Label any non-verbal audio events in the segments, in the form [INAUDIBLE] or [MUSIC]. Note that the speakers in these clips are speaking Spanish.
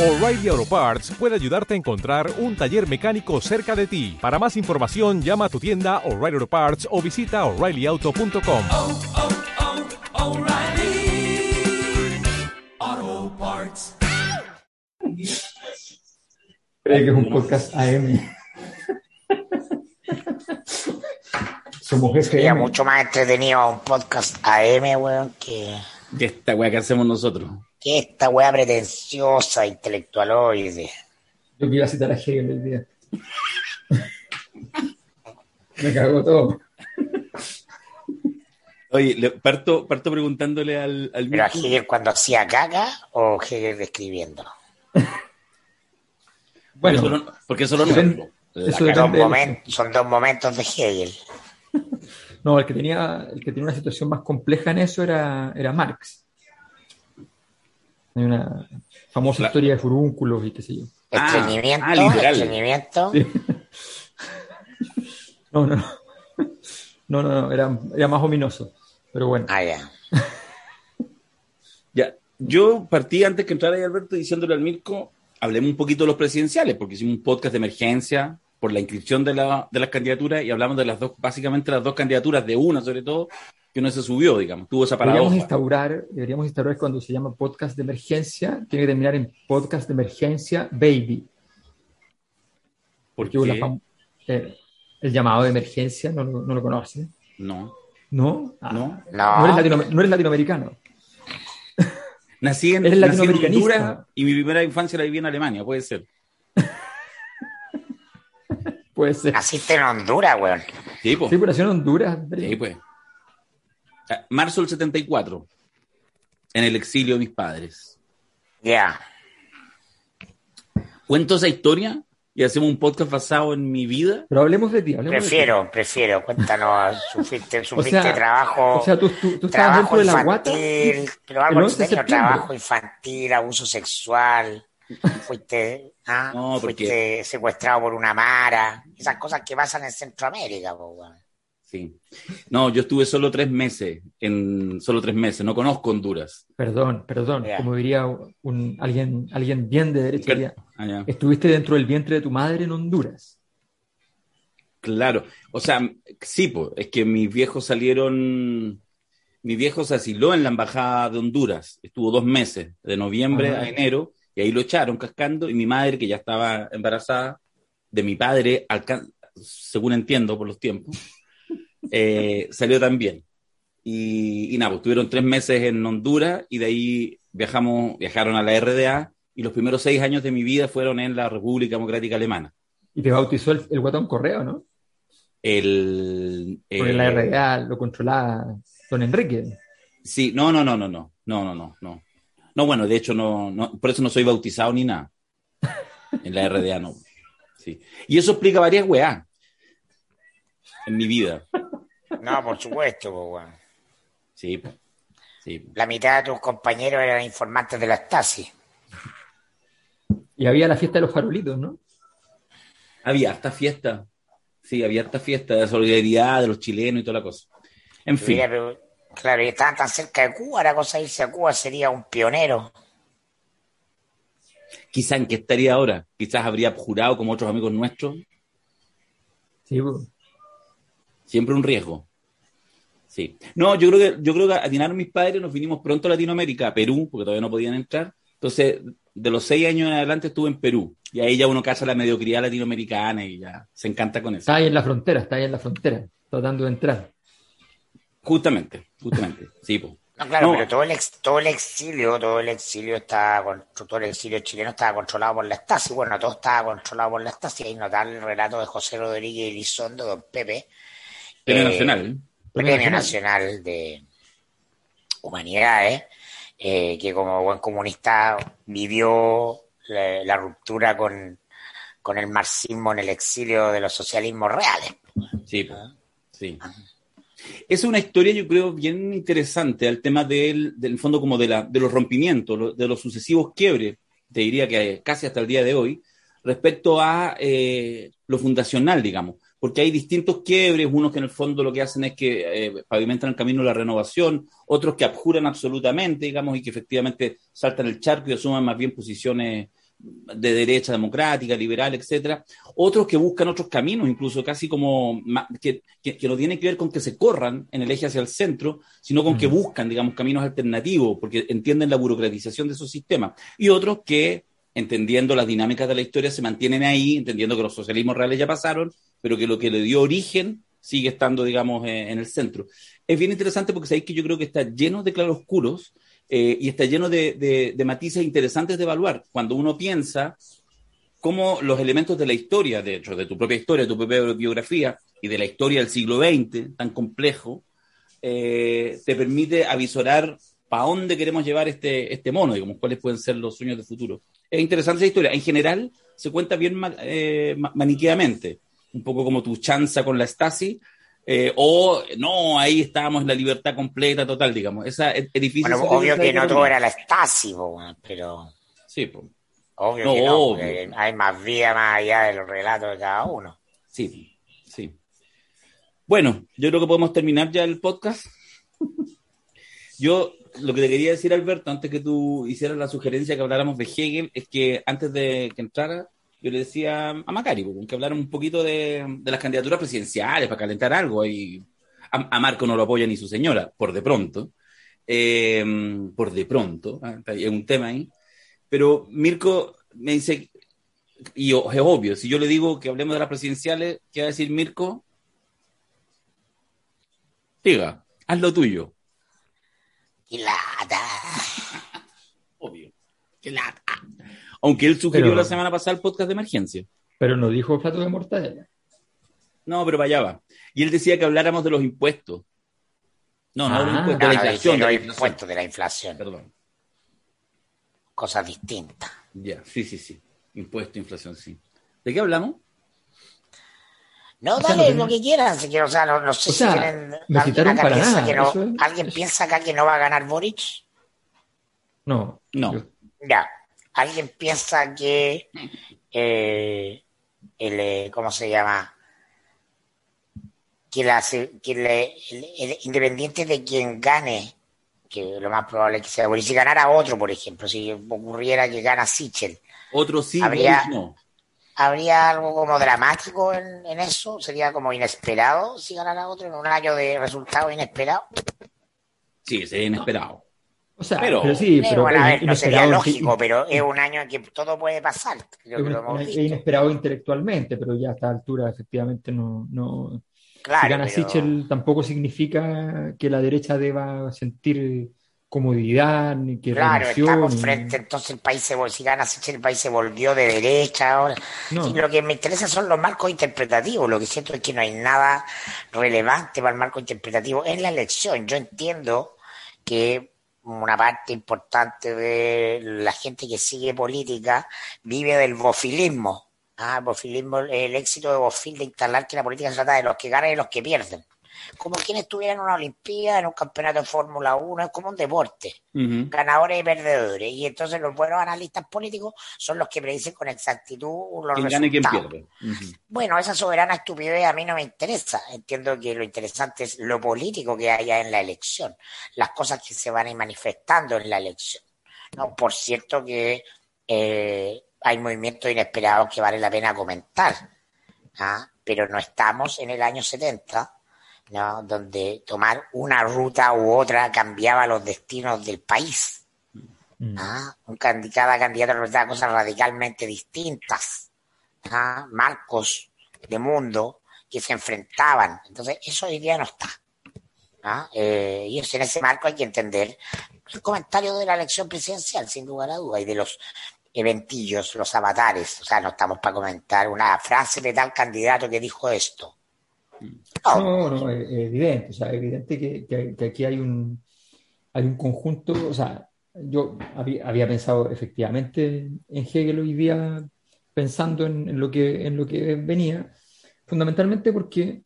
O'Reilly Auto Parts puede ayudarte a encontrar un taller mecánico cerca de ti. Para más información, llama a tu tienda O'Reilly Auto Parts o visita oreillyauto.com. oh, oh, O'Reilly Auto Parts. Cree que es un podcast AM. Somos Sería mucho más entretenido un podcast AM, weón, que, De esta weá que hacemos nosotros. Que esta weá pretenciosa, intelectualoide. Yo que iba a citar a Hegel el día. [LAUGHS] Me cagó todo. Oye, le- parto, parto preguntándole al, al Pero a Hegel cuando hacía caca o Hegel escribiendo. porque eso Bueno, no- porque eso depende- depende. Del- momen- son dos momentos de Hegel. no, el que tenía, el que tenía una situación más compleja en eso era, era Marx. Hay una famosa La- historia de furúnculos y qué sé yo. Ah, Estreñimiento, ah, literal. estreñimiento. Sí. [LAUGHS] No, no, no. No, no, no, era, era más ominoso. Pero bueno. Ah, ya. Ya, yo partí antes que entrara ahí Alberto diciéndole al Mirko, hablemos un poquito de los presidenciales, porque hicimos un podcast de emergencia por la inscripción de, la- de las candidaturas y hablamos de las dos, básicamente las dos candidaturas, de una sobre todo, que no se subió, digamos, tuvo esa Deberíamos paradoja. instaurar, deberíamos instaurar cuando se llama podcast de emergencia, tiene que terminar en podcast de emergencia baby. Porque Porque fam- eh, el llamado de emergencia no, lo- no lo conoce. no, ¿No? Ah, no. No No, eres, latino- no eres latinoamericano. [LAUGHS] Nací en, Eres nací en. Honduras y mi primera infancia la viví en Alemania, puede ser. [LAUGHS] Puede ser. naciste en Honduras, weón. Sí, pues. Sí, nació en Honduras. Sí, pues. Ah, Marzo del 74, en el exilio de mis padres. Ya. Cuento esa historia y hacemos un podcast basado en mi vida. Pero hablemos de ti. hablemos de ti. Prefiero, prefiero. Cuéntanos, [LAUGHS] sufriste, O sufriste sea, trabajo. o sea, tú, tú, tú estabas trabajo dentro de la guata. infantil, pero algo 11 de extraño, septiembre. trabajo infantil, abuso sexual, fuiste, ah, [LAUGHS] No, fuiste secuestrado por una mara, esas cosas que pasan en Centroamérica, po, weón. Sí. No, yo estuve solo tres meses, en solo tres meses, no conozco Honduras. Perdón, perdón. Como diría un, alguien, alguien bien de derecha. diría, Ah. Estuviste dentro del vientre de tu madre en Honduras. Claro, o sea, sí, pues, es que mis viejos salieron, mi viejo se asiló en la embajada de Honduras, estuvo dos meses, de noviembre Ajá. a enero, y ahí lo echaron cascando, y mi madre, que ya estaba embarazada de mi padre, según entiendo por los tiempos, eh, salió también. Y, y nada, pues tuvieron tres meses en Honduras, y de ahí viajamos, viajaron a la RDA, y los primeros seis años de mi vida fueron en la República Democrática Alemana. Y te bautizó el, el guatón correo, ¿no? El, Porque eh, la RDA lo controlaba Don Enrique. Sí, no, no, no, no, no, no, no, no, no. No, bueno, de hecho, no, no, por eso no soy bautizado ni nada. En la RDA no. Sí. Y eso explica varias weá en mi vida. No, por supuesto, po, weón. Sí, sí. La mitad de tus compañeros eran informantes de la Stasi. Y había la fiesta de los farolitos, ¿no? Había harta fiesta. Sí, había harta fiesta de solidaridad de los chilenos y toda la cosa. En fin, Mira, pero, claro, y estaban tan cerca de Cuba, la cosa de irse a Cuba sería un pionero. quizá en qué estaría ahora. Quizás habría jurado como otros amigos nuestros. Sí, pues. Siempre un riesgo. Sí. No, yo creo que, yo creo que atinaron mis padres, nos vinimos pronto a Latinoamérica, a Perú, porque todavía no podían entrar. Entonces, de los seis años en adelante estuve en Perú. Y ahí ya uno caza la mediocridad latinoamericana y ya se encanta con eso. Está ahí en la frontera, está ahí en la frontera, tratando de entrar. Justamente, justamente. [LAUGHS] Sí, pues. No, claro, No. pero todo el, ex- todo el exilio, todo el exilio estaba con- todo el exilio chileno estaba controlado por la Stasi. Bueno, todo estaba controlado por la Stasi. Ahí notable el relato de José Rodríguez Elizondo, don Pepe, Premio Eh, Nacional. ¿eh? Premio Premio Nacional. Nacional de Humanidades, eh, que como buen comunista vivió la, la ruptura con, con el marxismo en el exilio de los socialismos reales. Sí, po. sí. Es una historia, yo creo, bien interesante al tema del, del fondo como de, la, de los rompimientos, de los sucesivos quiebres, te diría que casi hasta el día de hoy, respecto a eh, lo fundacional, digamos. Porque hay distintos quiebres, unos que en el fondo lo que hacen es que eh, pavimentan el camino de la renovación, otros que abjuran absolutamente, digamos, y que efectivamente saltan el charco y asuman más bien posiciones de derecha democrática, liberal, etcétera, otros que buscan otros caminos, incluso casi como que, que, no tienen que ver con que se corran en el eje hacia el centro, sino con que buscan, digamos, caminos alternativos, porque entienden la burocratización de esos sistemas. Y otros que, entendiendo las dinámicas de la historia, se mantienen ahí, entendiendo que los socialismos reales ya pasaron, pero que lo que le dio origen sigue estando, digamos, en el centro. Es bien interesante porque sabéis que yo creo que está lleno de claroscuros eh, y está lleno de, matices interesantes de evaluar. Cuando uno piensa cómo los elementos de la historia, de hecho, de tu propia historia, de tu propia biografía y de la historia del siglo XX, tan complejo, eh, te permite avisorar para dónde queremos llevar este, este mono, digamos, cuáles pueden ser los sueños de futuro. Es interesante esa historia. En general, se cuenta bien eh, maniqueamente, un poco como tu chanza con la Stasi, eh, o no, ahí estábamos en la libertad completa, total, digamos. Esa es, difícil. Bueno, obvio que no todo era la Stasi, pero. Sí, pues. Obvio que no, hay más vida más allá de los relatos de cada uno. Sí, sí. Bueno, yo creo que podemos terminar ya el podcast. [LAUGHS] yo lo que te quería decir, Alberto, antes que tú hicieras la sugerencia que habláramos de Hegel, es que antes de que entrara, yo le decía a Macari, pues, que hablaran un poquito de, las candidaturas presidenciales para calentar algo. Y a, Marco no lo apoya ni su señora, por de pronto. Eh, por de pronto, ¿eh? es un tema ahí. Pero Mirko me dice, y es obvio, si yo le digo que hablemos de las presidenciales, ¿qué va a decir Mirko? Diga, haz lo tuyo. ¡Qué lata! [LAUGHS] Obvio. ¡Qué lata! Aunque él sugirió la semana pasada el podcast de emergencia. Pero no dijo plato de mortadela. No, pero vaya va. Y él decía que habláramos de los impuestos. No, no, de los ah. impuestos, de la inflación. De, los impuestos de la inflación. Perdón. Cosas distintas. Ya, sí, sí, sí. Impuesto, inflación, sí. ¿De qué hablamos? No, dale lo que quieras. O sea, no, sé si tienen. Me quitaron para nada. ¿Alguien piensa acá que no va a ganar Boric? No. No. Ya. ¿Alguien piensa que eh, el, eh, ¿cómo se llama? Que, la, que el, independiente de quien gane, que lo más probable es que sea, si ganara otro, por ejemplo, si ocurriera que gana Sichel. Otro sí, habría, ¿Habría algo como dramático en, en, eso? ¿Sería como inesperado si ganara otro en un año de resultado inesperado? Sí, sería inesperado. O sea, pero, sí, pero bueno, a ver, no sería lógico, pero es un año en que todo puede pasar. es, inesperado intelectualmente, pero ya a esta altura efectivamente no... no si gana Sichel tampoco significa que la derecha deba sentir comodidad ni que claro estamos frente entonces el país se si gana el país se volvió de derecha ahora. Y lo que me interesa son los marcos interpretativos. Lo que siento es que no hay nada relevante para el marco interpretativo. En la elección. Yo entiendo que una parte importante de la gente que sigue política vive del bofilismo. Ah, el bofilismo, el éxito de Bofil de instalar que la política se trata de los que ganan y los que pierden como quien estuviera en una Olimpiada, en un campeonato de Fórmula 1, es como un deporte, ganadores y perdedores. Y entonces los buenos analistas políticos son los que predicen con exactitud los resultados. Bueno, esa soberana estupidez a mí no me interesa. Entiendo que lo interesante es lo político que haya en la elección, las cosas que se van a ir manifestando en la elección. No, por cierto que eh, hay movimientos inesperados que vale la pena comentar, ¿ah? pero no estamos en el año 70 ¿no? donde tomar una ruta u otra cambiaba los destinos del país. Mm. ¿ah? Un, cada candidato representaba cosas radicalmente distintas, ¿ah? marcos de mundo que se enfrentaban. Entonces, eso hoy día no está. ¿ah? Eh, y en ese marco hay que entender el comentario de la elección presidencial, sin lugar a duda, y de los eventillos, los avatares. O sea, no estamos para comentar una frase de tal candidato que dijo esto. No, no, es evidente, o sea, evidente que, aquí hay un, hay un conjunto, o sea, yo había, pensado efectivamente en Hegel hoy día pensando en, lo, que, en lo que venía, fundamentalmente porque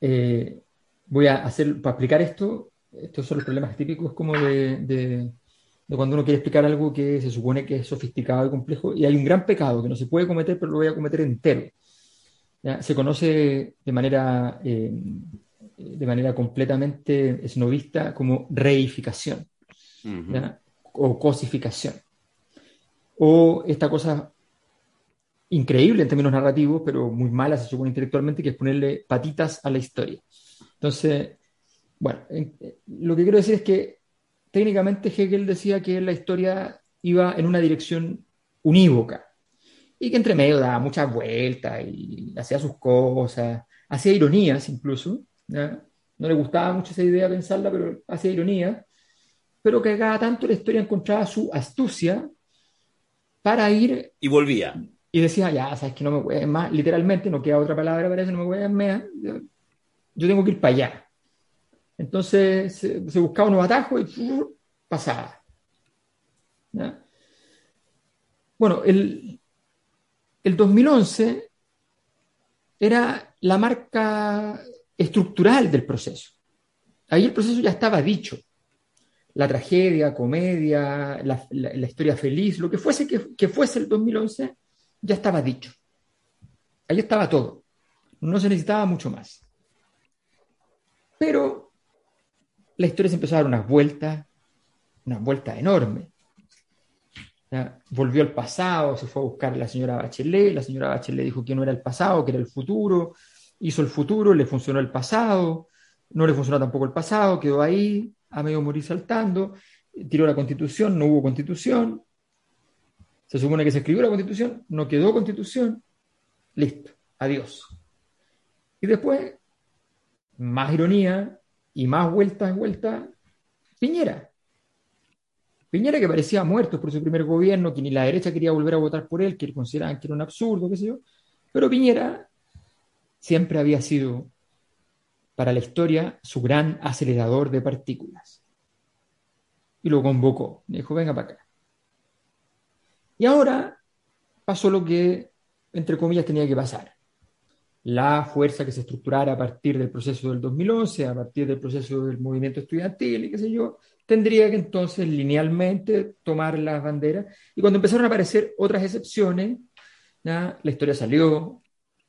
eh, voy a hacer, para explicar esto, estos son los problemas típicos como de, de, cuando uno quiere explicar algo que se supone que es sofisticado y complejo, y hay un gran pecado que no se puede cometer, pero lo voy a cometer entero se conoce de manera, eh, de manera completamente esnovista como reificación o cosificación. o esta cosa increíble en términos narrativos, pero muy mala se supone intelectualmente, que es ponerle patitas a la historia. Entonces, bueno, lo que quiero decir es que técnicamente Hegel decía que la historia iba en una dirección unívoca y que entre medio daba muchas vueltas y hacía sus cosas, hacía ironías incluso, no le gustaba mucho esa idea pensarla, pero hacía ironía, pero que cada tanto la historia encontraba su astucia para ir... Y volvía. Y decía, ya, sabes que no me voy más, literalmente, no queda otra palabra para eso, no me voy a más, yo tengo que ir para allá. Entonces se, buscaba unos atajos y pasaba. Bueno, el, el 2011 era la marca estructural del proceso. Ahí el proceso ya estaba dicho. La tragedia, comedia, la, historia feliz, lo que fuese que, que, fuese el 2011, ya estaba dicho. Ahí estaba todo. No se necesitaba mucho más. Pero la historia se empezó a dar unas vueltas, unas vueltas enormes. Volvió al pasado, se fue a buscar a la señora Bachelet, la señora Bachelet dijo que no era el pasado, que era el futuro, hizo el futuro, le funcionó el pasado, no le funcionó tampoco el pasado, quedó ahí, a medio morir saltando, tiró la constitución, no hubo constitución, se supone que se escribió la constitución, no quedó constitución, listo, adiós. Y después, más ironía y más vuelta en vuelta, Piñera. Piñera que parecía muerto por su primer gobierno, que ni la derecha quería volver a votar por él, que consideraban que era un absurdo, qué sé yo, pero Piñera siempre había sido para la historia su gran acelerador de partículas. Y lo convocó, dijo, venga para acá. Y ahora pasó lo que, entre comillas, tenía que pasar. La fuerza que se estructurara a partir del proceso del 2011, a partir del proceso del movimiento estudiantil y qué sé yo, tendría que entonces linealmente tomar las banderas. Y cuando empezaron a aparecer otras excepciones, la historia salió,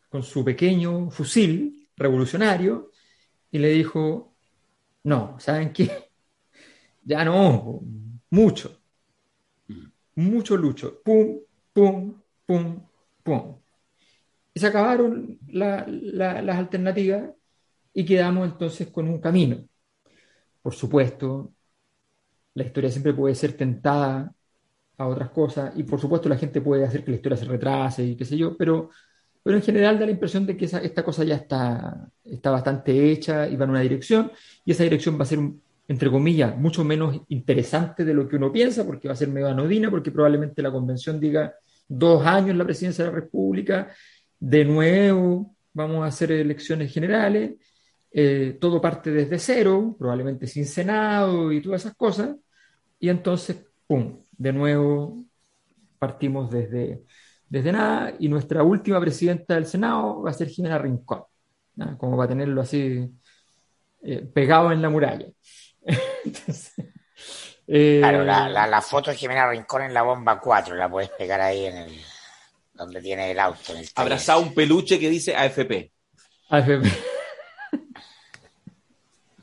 con su pequeño fusil revolucionario y le dijo, no, ¿saben qué? [LAUGHS] Ya no, mucho, mucho lucho, pum, pum, pum, pum. Se acabaron las alternativas y quedamos entonces con un camino. Por supuesto, la historia siempre puede ser tentada a otras cosas y por supuesto la gente puede hacer que la historia se retrase y qué sé yo, pero pero en general da la impresión de que esta cosa ya está, está bastante hecha y va en una dirección, y esa dirección va a ser, entre comillas, mucho menos interesante de lo que uno piensa, porque va a ser medio anodina, porque probablemente la convención diga dos años la presidencia de la República, de nuevo vamos a hacer elecciones generales, eh, todo parte desde cero, probablemente sin Senado y todas esas cosas, y entonces, ¡pum!, de nuevo partimos desde desde nada, y nuestra última presidenta del Senado va a ser Jimena Rincón, como va a tenerlo así eh, pegado en la muralla. [LAUGHS] Eh, claro, la, foto de Jimena Rincón en la bomba 4 la puedes pegar ahí en el donde tiene el auto. Abrazado un peluche que dice AFP. AFP.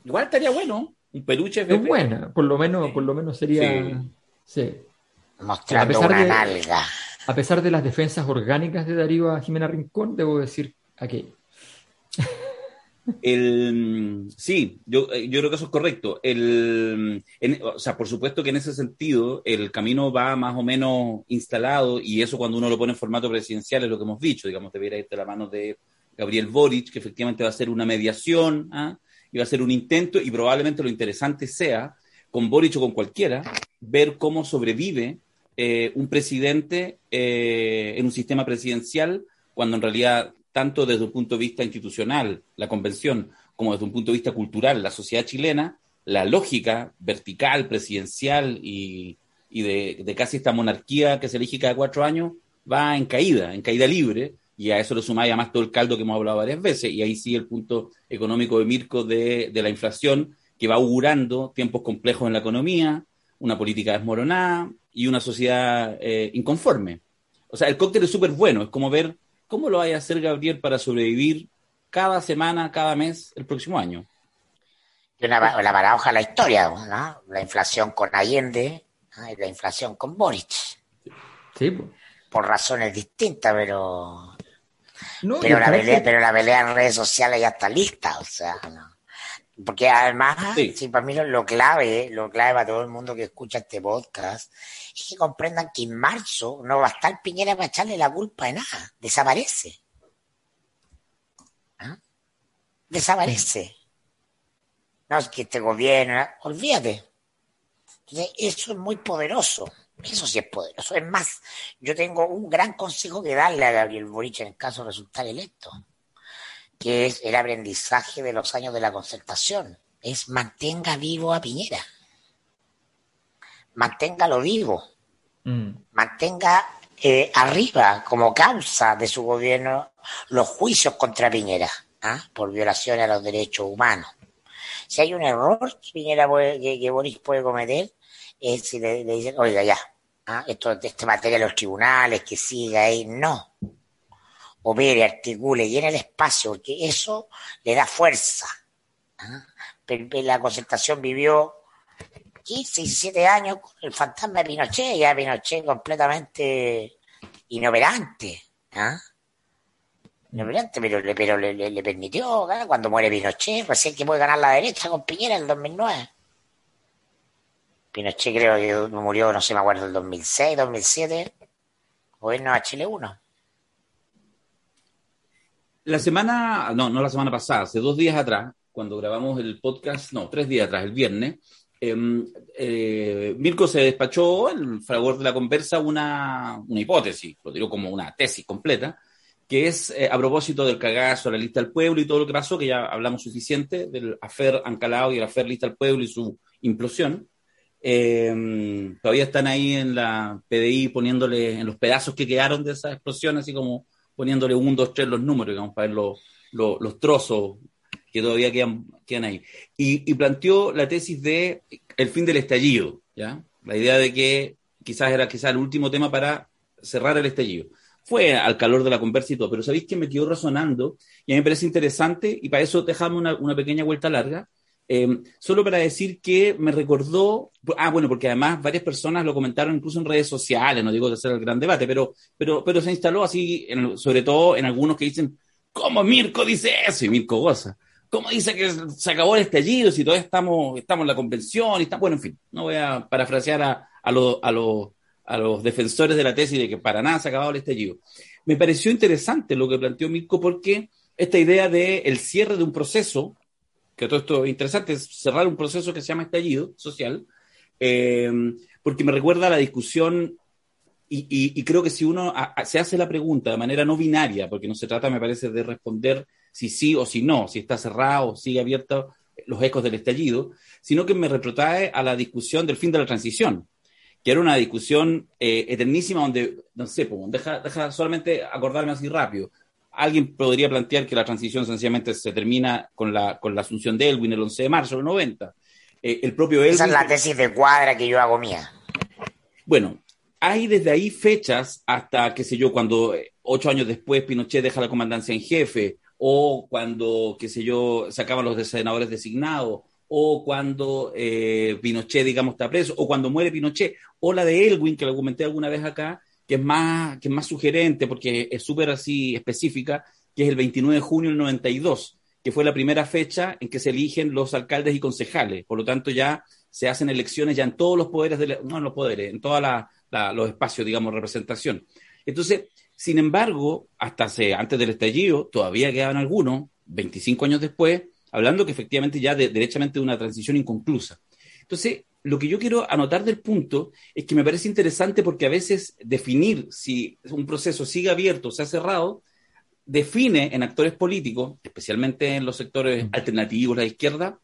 Igual estaría bueno, un peluche AFP. Es buena, por lo menos, por lo menos sería. Sí. Mostrando una nalga a pesar de las defensas orgánicas de Darío a Jimena Rincón, debo decir aquello. El, sí, yo, eh, yo creo que eso es correcto. El, o sea, por supuesto que en ese sentido el camino va más o menos instalado y eso cuando uno lo pone en formato presidencial es lo que hemos dicho, digamos, debiera ir de la mano de Gabriel Boric, que efectivamente va a ser una mediación ¿ah? y va a ser un intento y probablemente lo interesante sea, con Boric o con cualquiera, ver cómo sobrevive eh, un presidente eh, en un sistema presidencial cuando en realidad, tanto desde un punto de vista institucional, la convención, como desde un punto de vista cultural, la sociedad chilena, la lógica vertical, presidencial y, de, casi esta monarquía que se elige cada cuatro años va en caída, en caída libre, y a eso le sumáis además todo el caldo que hemos hablado varias veces, y ahí sí el punto económico de Mirko de, de la inflación, que va augurando tiempos complejos en la economía, una política desmoronada, y una sociedad eh, inconforme. O sea, el cóctel es súper bueno, es como ver cómo lo vaya a hacer Gabriel para sobrevivir cada semana, cada mes, el próximo año. Una, la paradoja de la historia, ¿no? La inflación con Allende y la inflación con Boric. Sí, por razones distintas, pero No, pero la, pelea, pero la pelea en redes sociales ya está lista, o sea, no. Porque además, Sí. para mí lo, lo clave, lo clave para todo el mundo que escucha este podcast, es que comprendan que en marzo no va a estar Piñera para echarle la culpa de nada, desaparece. ¿Ah? Desaparece. No, es que este gobierno, olvídate. Entonces, eso es muy poderoso. Eso sí es poderoso. Es más, yo tengo un gran consejo que darle a Gabriel Boric en caso de resultar electo, que es el aprendizaje de los años de la concertación. Es mantenga vivo a Piñera. Manténgalo vivo. Mm. Mantenga eh, arriba como causa de su gobierno los juicios contra Piñera ¿ah? por violación a los derechos humanos. Si hay un error que Piñera puede- que, que Boris puede cometer, es si le, le dicen, oiga, ya, ¿ah? esto este materia de los tribunales, que siga ahí, no. Opere, articule, llene el espacio, porque eso le da fuerza. ¿ah? La concertación vivió 15, 17 años con el fantasma de Pinochet, ya Pinochet completamente inoperante. ¿ah? Inoperante, pero, le, permitió, cuando muere Pinochet, recién que puede ganar la derecha con Piñera en el 2009. Pinochet creo que murió, no sé, me acuerdo, el 2006, 2007, gobierno Chile 1. La semana, no, no la semana pasada, hace dos días atrás, cuando grabamos el podcast, no, tres días atrás, el viernes, eh, eh, Mirko se despachó, el fragor de la conversa, una, una hipótesis, lo digo como una tesis completa, que es eh, a propósito del cagazo, la lista del pueblo y todo lo que pasó, que ya hablamos suficiente, del afer Ancalao y el afer lista del pueblo y su implosión. Eh, todavía están ahí en la PDI poniéndole en los pedazos que quedaron de esa explosión, así como poniéndole un, dos, tres los números, digamos, para ver los, los, los trozos que todavía quedan, quedan ahí. Y, y planteó la tesis de el fin del estallido, ¿ya? La idea de que quizás era quizás el último tema para cerrar el estallido. Fue al calor de la conversa y todo, pero sabéis que me quedó resonando y a mí me parece interesante y para eso dejamos una, una pequeña vuelta larga. Eh, solo para decir que me recordó, ah, bueno, porque además varias personas lo comentaron incluso en redes sociales, no digo de hacer el gran debate, pero, pero, pero se instaló así, sobre todo en algunos que dicen, ¿cómo Mirko dice eso? Y Mirko goza. ¿Cómo dice que se acabó el estallido si todavía estamos, estamos en la convención? Está, bueno, en fin, no voy a parafrasear a, a, a, los, a los defensores de la tesis de que para nada se ha acabado el estallido. Me pareció interesante lo que planteó Mirko porque esta idea de el cierre de un proceso, que todo esto es interesante, es cerrar un proceso que se llama estallido social, eh, porque me recuerda a la discusión y, y- y creo que si uno a- a- se hace la pregunta de manera no binaria, porque no se trata, me parece, de responder si sí o si no, si está cerrado o sigue abierto los ecos del estallido, sino que me retrotrae a la discusión del fin de la transición, que era una discusión eh, eternísima donde, no sé, pues, deja, deja solamente acordarme así rápido. Alguien podría plantear que la transición sencillamente se termina con la, con la asunción de Elwin el 11 de marzo del 90. Eh, el propio Elwin... Esa es la tesis de cuadra que yo hago mía. Bueno, hay desde ahí fechas hasta, qué sé yo, cuando eh, ocho años después Pinochet deja la comandancia en jefe, o cuando, qué sé yo, se acaban los senadores designados, o cuando eh, Pinochet, digamos, está preso, o cuando muere Pinochet, o la de Elwin, que lo comenté alguna vez acá, que es más, que es más sugerente porque es súper así específica, que es el 29 de junio del 92, que fue la primera fecha en que se eligen los alcaldes y concejales. Por lo tanto, ya se hacen elecciones ya en todos los poderes, de la- no en los poderes, en todos los espacios, digamos, representación. Entonces, sin embargo, hasta hace, antes del estallido, todavía quedaban algunos, 25 años después, hablando que efectivamente ya de, derechamente de una transición inconclusa. Entonces, lo que yo quiero anotar del punto es que me parece interesante porque a veces definir si un proceso sigue abierto o se ha cerrado, define en actores políticos, especialmente en los sectores alternativos, la izquierda,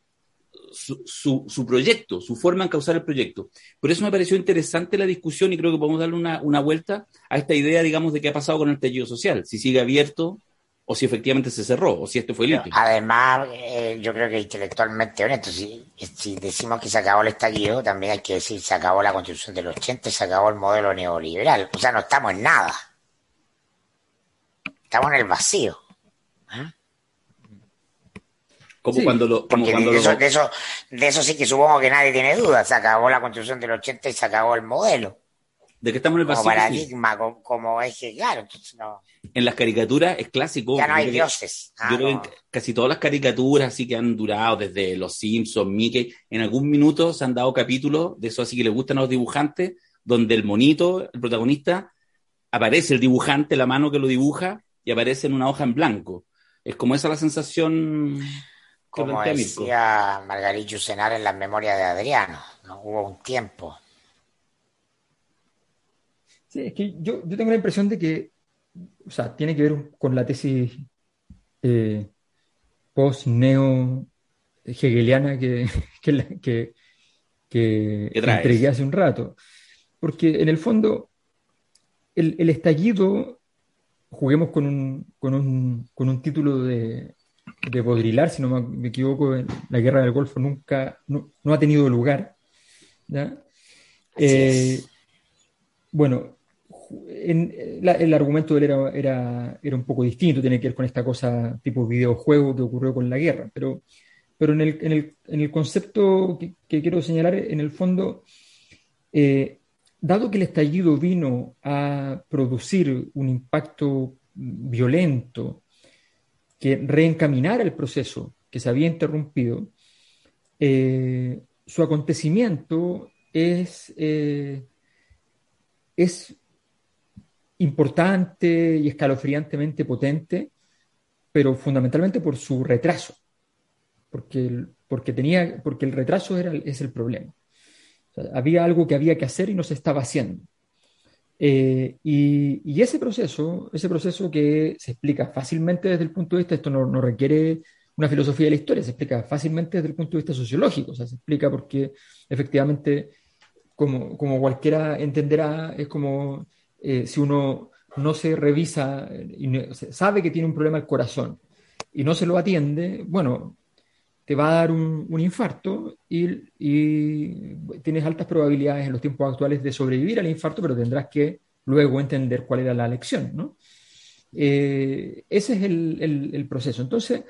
su, su, su proyecto, su forma en causar el proyecto. Por eso me pareció interesante la discusión y creo que podemos darle una, una vuelta a esta idea, digamos, de qué ha pasado con el estallido social, si sigue abierto o si efectivamente se cerró, o si este fue el último. Además, eh, yo creo que intelectualmente honesto, si, si decimos que se acabó el estallido, también hay que decir se acabó la constitución del 80 y se acabó el modelo neoliberal. O sea, no estamos en nada. Estamos en el vacío. Como Sí, cuando lo... Como cuando de, lo- eso, de, eso, de eso sí que supongo que nadie tiene duda. Se acabó la constitución del 80 y se acabó el modelo. de que estamos en el como vacío. sí. paradigma, como, como eje, claro, entonces no, En las caricaturas es clásico. ya no hay que- dioses. Ah, Yo creo que no. en casi todas las caricaturas así que han durado, desde Los Simpsons, Mickey, en algún minuto se han dado capítulos de eso así que les gustan a los dibujantes, donde el monito, el protagonista, aparece el dibujante, la mano que lo dibuja, y aparece en una hoja en blanco. Es como esa la sensación que como decía Margarita Yusenar en las memorias de Adriano, ¿no? hubo un tiempo. Sí, es que yo, yo tengo la impresión de que, o sea, tiene que ver con la tesis eh, post-neo-hegeliana [LAUGHS] que, que, entregué hace un rato. Porque en el fondo, el, el estallido, juguemos con un, con un, con un título de, de Baudrillard, si no me, equivoco, la guerra del Golfo nunca, no, no ha tenido lugar. ¿ya? Eh, bueno, el argumento de él era, era, era un poco distinto, tiene que ver con esta cosa tipo videojuego que ocurrió con la guerra, pero, pero en el, en el, en el concepto que, que quiero señalar, en el fondo, eh, dado que el estallido vino a producir un impacto violento que reencaminara el proceso que se había interrumpido, eh, su acontecimiento es, eh, es importante y escalofriantemente potente, pero fundamentalmente por su retraso, porque el, porque tenía, porque el retraso era, es el problema. Había algo que había que hacer y no se estaba haciendo. Eh, y, y ese proceso, ese proceso que se explica fácilmente desde el punto de vista, esto no, no requiere una filosofía de la historia, se explica fácilmente desde el punto de vista sociológico, o sea, se explica porque efectivamente, como, como cualquiera entenderá, es como eh, si uno no se revisa y sabe que tiene un problema al corazón y no se lo atiende, bueno, te va a dar un, infarto y, tienes altas probabilidades en los tiempos actuales de sobrevivir al infarto, pero tendrás que luego entender cuál era la lección, ¿no? Eh, ese es el- el proceso. Entonces,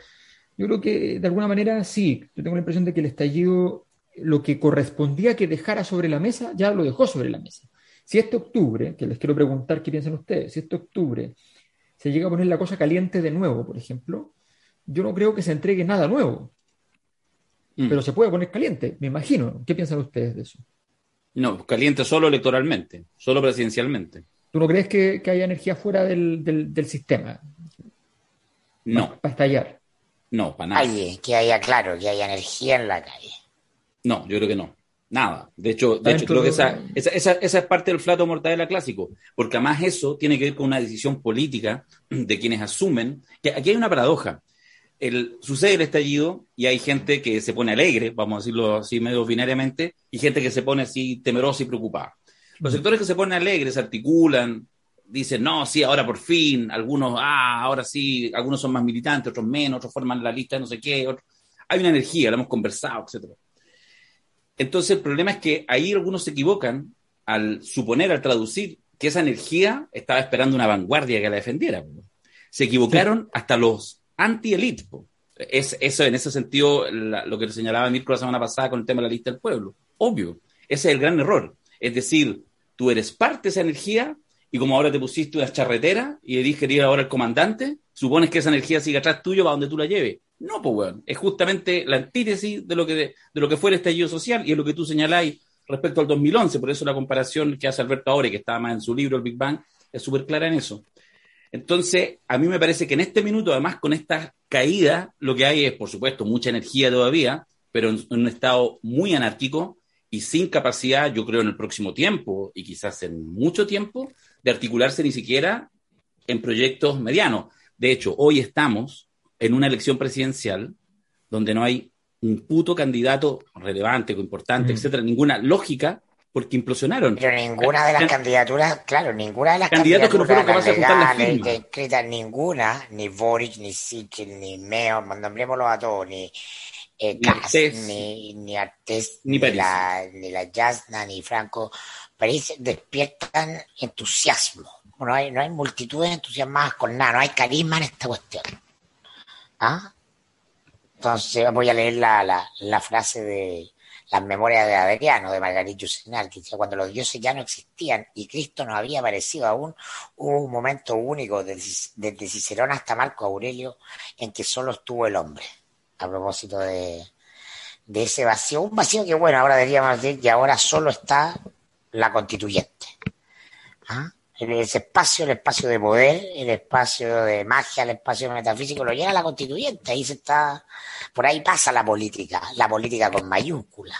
yo creo que de alguna manera sí, yo tengo la impresión de que el estallido, lo que correspondía que dejara sobre la mesa, ya lo dejó sobre la mesa. Si este octubre, que les quiero preguntar qué piensan ustedes, si este octubre se llega a poner la cosa caliente de nuevo, por ejemplo, yo no creo que se entregue nada nuevo, Mm. pero se puede poner caliente, me imagino. ¿Qué piensan ustedes de eso? No, caliente solo electoralmente, solo presidencialmente. ¿Tú no crees que, que haya energía fuera del, del- del sistema No, para estallar? no, para nada. Calle, que haya, claro, que haya energía en la calle. No, yo creo que no. Nada. De hecho, de hecho creo que esa, esa, esa, esa es parte del flato mortadela clásico, porque además eso tiene que ver con una decisión política de quienes asumen que aquí hay una paradoja. El, sucede el estallido y hay gente que se pone alegre, vamos a decirlo así medio binariamente, y gente que se pone así temerosa y preocupada. Los sectores que se ponen alegres, se articulan, dicen, no, sí, ahora por fin, algunos, ah, ahora sí, algunos son más militantes, otros menos, otros forman la lista de no sé qué, otros- hay una energía, la hemos conversado, etcétera. Entonces el problema es que ahí algunos se equivocan al suponer, al traducir, que esa energía estaba esperando una vanguardia que la defendiera. po. Se equivocaron hasta los anti-elite. Es, eso en ese sentido la- lo que señalaba Mirko la semana pasada con el tema de la lista del pueblo. Obvio, ese es el gran error. Es decir, tú eres parte de esa energía y como ahora te pusiste una charretera y le dije ahora al comandante, supones que esa energía sigue atrás tuyo para donde tú la lleves. No, pues weón, es justamente la antítesis de lo que, de, lo que fue el estallido social y es lo que tú señaláis respecto al 2011. Por eso la comparación que hace Alberto Aure, que estaba más en su libro, El Big Bang, es súper clara en eso. Entonces, a mí me parece que en este minuto, además, con esta caída, lo que hay es, por supuesto, mucha energía todavía, pero en, en un estado muy anárquico y sin capacidad, yo creo, en el próximo tiempo y quizás en mucho tiempo, de articularse ni siquiera en proyectos medianos. De hecho, hoy estamos en una elección presidencial donde no hay un puto candidato relevante, importante, Mm. etcétera, ninguna lógica, porque implosionaron. Pero ninguna de las Can- candidaturas, claro, ninguna de las Candidatos que no fueron candidaturas capaces de juntar inscritas, ninguna, ni Boric, ni Sichel, ni Meo, nombrémoslos a todos, ni eh, Ni Kass, Artés. ni, ni Artés, Ni la, ni la Yasna, ni Franco, París despiertan entusiasmo. No hay, no hay multitudes entusiasmadas con nada, no hay carisma en esta cuestión. ¿Ah? Entonces voy a leer la, la, frase de las memorias de Adriano, de Margarita Yusenal, que decía, cuando los dioses ya no existían y Cristo no había aparecido aún, hubo un momento único desde, desde Cicerón hasta Marco Aurelio en que solo estuvo el hombre. A propósito de, de ese vacío, un vacío que bueno, ahora deberíamos decir que ahora solo está la constituyente. ¿Ah? Ese espacio, el espacio de poder, el espacio de magia, el espacio metafísico, lo llena la constituyente. Ahí se está, por ahí pasa la política, la política con mayúscula.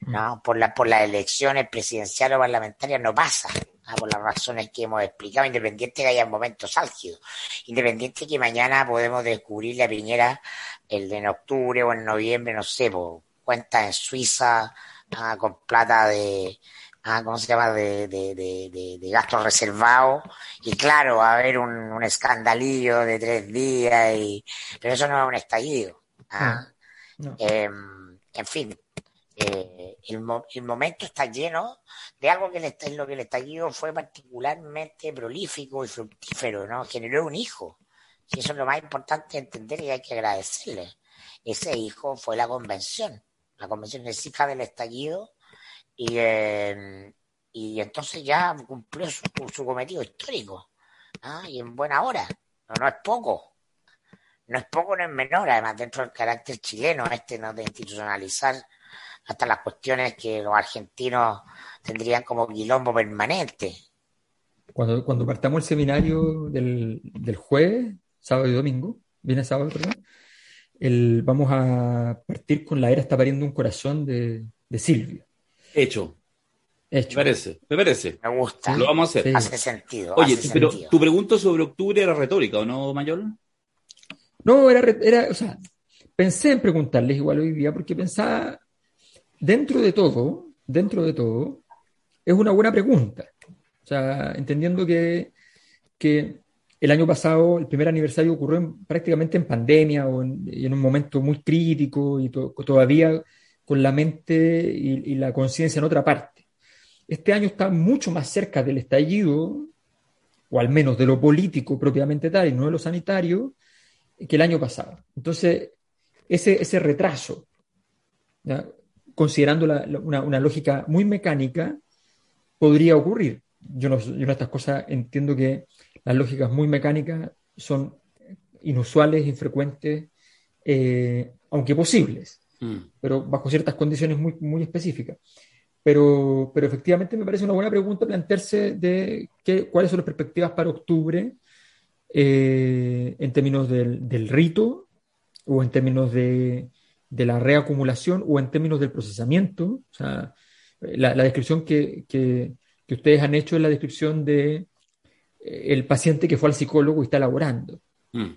¿no? Por, la, por las elecciones presidenciales o parlamentarias no pasa, ¿no? por las razones que hemos explicado, independiente que haya momentos álgidos, independiente que mañana podemos descubrirle a Piñera el de en octubre o en noviembre, no sé, por cuenta en Suiza ah, con plata de, ah, ¿cómo se llama?, de, de, de, gastos reservados. Y claro, va a haber un, un escandalillo de tres días, y, pero eso no es un estallido. ¿ah? No. Eh, en fin, eh, el, mo- el momento está lleno de algo que en lo que el estallido fue particularmente prolífico y fructífero, ¿no? Generó un hijo. Y eso es lo más importante de entender y hay que agradecerle. Ese hijo fue la convención. La convención es hija del estallido y, y entonces ya cumplió su, su cometido histórico. ¿ah? Y en buena hora. No, no es poco. No es poco, no es menor, además dentro del carácter chileno, este no de institucionalizar hasta las cuestiones que los argentinos tendrían como quilombo permanente. Cuando, cuando partamos el seminario del, del jueves, sábado y domingo, viene sábado, perdón, el, vamos a partir con La era está pariendo un corazón de, de Silvio. Hecho, me parece, me parece. Me gusta. Lo vamos a hacer. Sí. Hace sentido. Oye, hace pero sentido. tu pregunta sobre octubre era retórica, ¿o no, Mayor? No, era, era, o sea, pensé en preguntarles igual hoy día porque pensaba, dentro de todo, dentro de todo, es una buena pregunta. O sea, entendiendo que, que el año pasado, el primer aniversario ocurrió en- prácticamente en pandemia o en, un momento muy crítico y to- todavía con la mente y, la conciencia en otra parte. Este año está mucho más cerca del estallido, o al menos de lo político propiamente tal, y no de lo sanitario, que el año pasado. Entonces, ese, ese retraso, considerando una, una lógica muy mecánica, podría ocurrir. Yo no, estas cosas entiendo que las lógicas muy mecánicas son inusuales, infrecuentes, eh, aunque posibles, Mm. pero bajo ciertas condiciones muy, muy específicas. Pero, pero efectivamente me parece una buena pregunta plantearse de qué, cuáles son las perspectivas para octubre eh, en términos del, del rito o en términos de, de la reacumulación o en términos del procesamiento. O sea, la, la descripción que, que, que ustedes han hecho es la descripción de eh, el paciente que fue al psicólogo y está elaborando. Mm.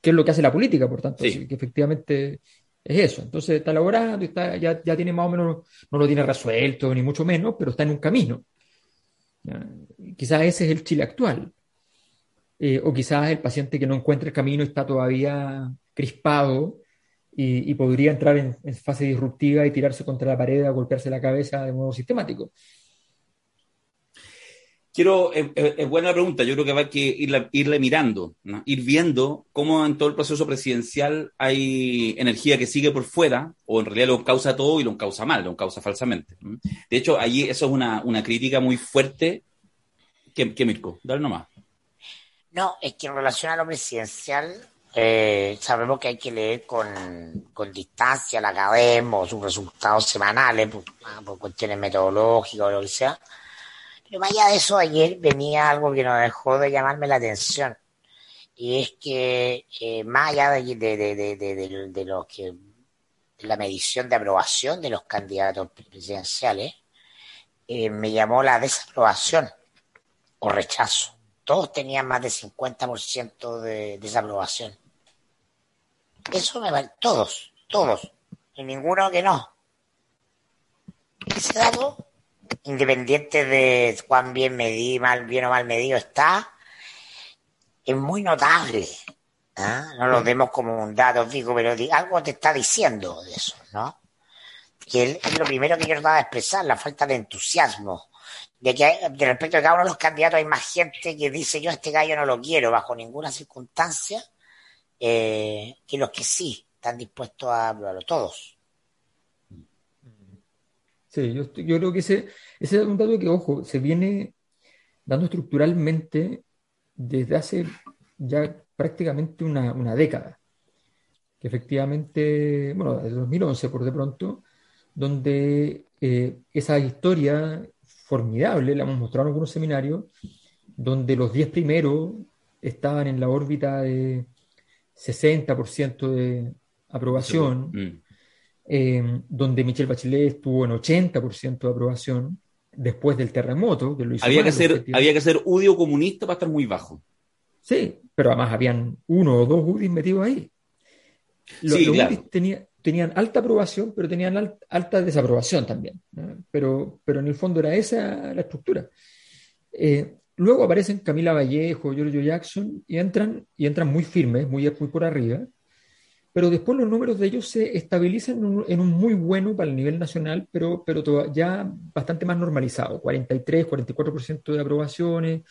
¿Qué es lo que hace la política, por tanto? Sí. Que efectivamente es eso. Entonces está elaborando, y está, ya, ya tiene más o menos, no lo tiene resuelto, ni mucho menos, pero está en un camino. ¿ya? Quizás ese es el Chile actual. Eh, o quizás el paciente que no encuentra el camino está todavía crispado y, podría entrar en, en fase disruptiva y tirarse contra la pared a golpearse la cabeza de modo sistemático. Quiero, es, es- buena pregunta, yo creo que va a que irla, irle mirando, ir viendo cómo en todo el proceso presidencial hay energía que sigue por fuera, o en realidad lo causa todo y lo causa mal, lo causa falsamente. De hecho, allí eso es una, una crítica muy fuerte que, que Mirko, dale nomás. No, es que en relación a lo presidencial, eh, sabemos que hay que leer con, con distancia la academia o sus resultados semanales por cuestiones metodológicas o lo que sea. Pero más allá de eso, ayer venía algo que no dejó de llamarme la atención. Y es que eh, más allá de, de, de, de, de, de- de lo que la medición de aprobación de los candidatos presidenciales, eh, me llamó la desaprobación o rechazo. Todos tenían más de 50% de desaprobación. Eso me vale. Todos, todos. Y ninguno que no. Ese dato, independiente de cuán bien medí, mal, bien o mal medido está, es muy notable. ¿ah? No lo vemos como un dato fijo, pero algo te está diciendo de eso, ¿no? Que es- lo primero que yo trataba de expresar, la falta de entusiasmo de que hay- de respecto a cada uno de los candidatos hay más gente que dice yo a este gallo no lo quiero bajo ninguna circunstancia eh, que los que sí están dispuestos a aprobarlo, todos. Sí, yo, yo creo que ese, ese es un dato que, ojo, se viene dando estructuralmente desde hace ya prácticamente una, una década. Que efectivamente, bueno, desde 2011 por de pronto, donde eh, esa historia formidable, la hemos mostrado en algunos seminarios, donde los 10 primeros estaban en la órbita de 60% de aprobación, Mm. Eh, donde Michelle Bachelet estuvo en 80% de aprobación después del terremoto, que lo hizo Había mal, que, ser, había que ser udio comunista para estar muy bajo. Sí, pero además habían uno o dos UDIs metidos ahí. Los, Sí, los claro. UDIs tenía- tenían alta aprobación, pero tenían al- alta desaprobación también. ¿no? Pero, pero en el fondo era esa la estructura. Eh, luego aparecen Camila Vallejo, Giorgio Jackson, y entran, y entran muy firmes, muy, muy por arriba, pero después los números de ellos se estabilizan en un, muy bueno para el nivel nacional, pero, pero ya bastante más normalizado, 43, 44% de aprobaciones,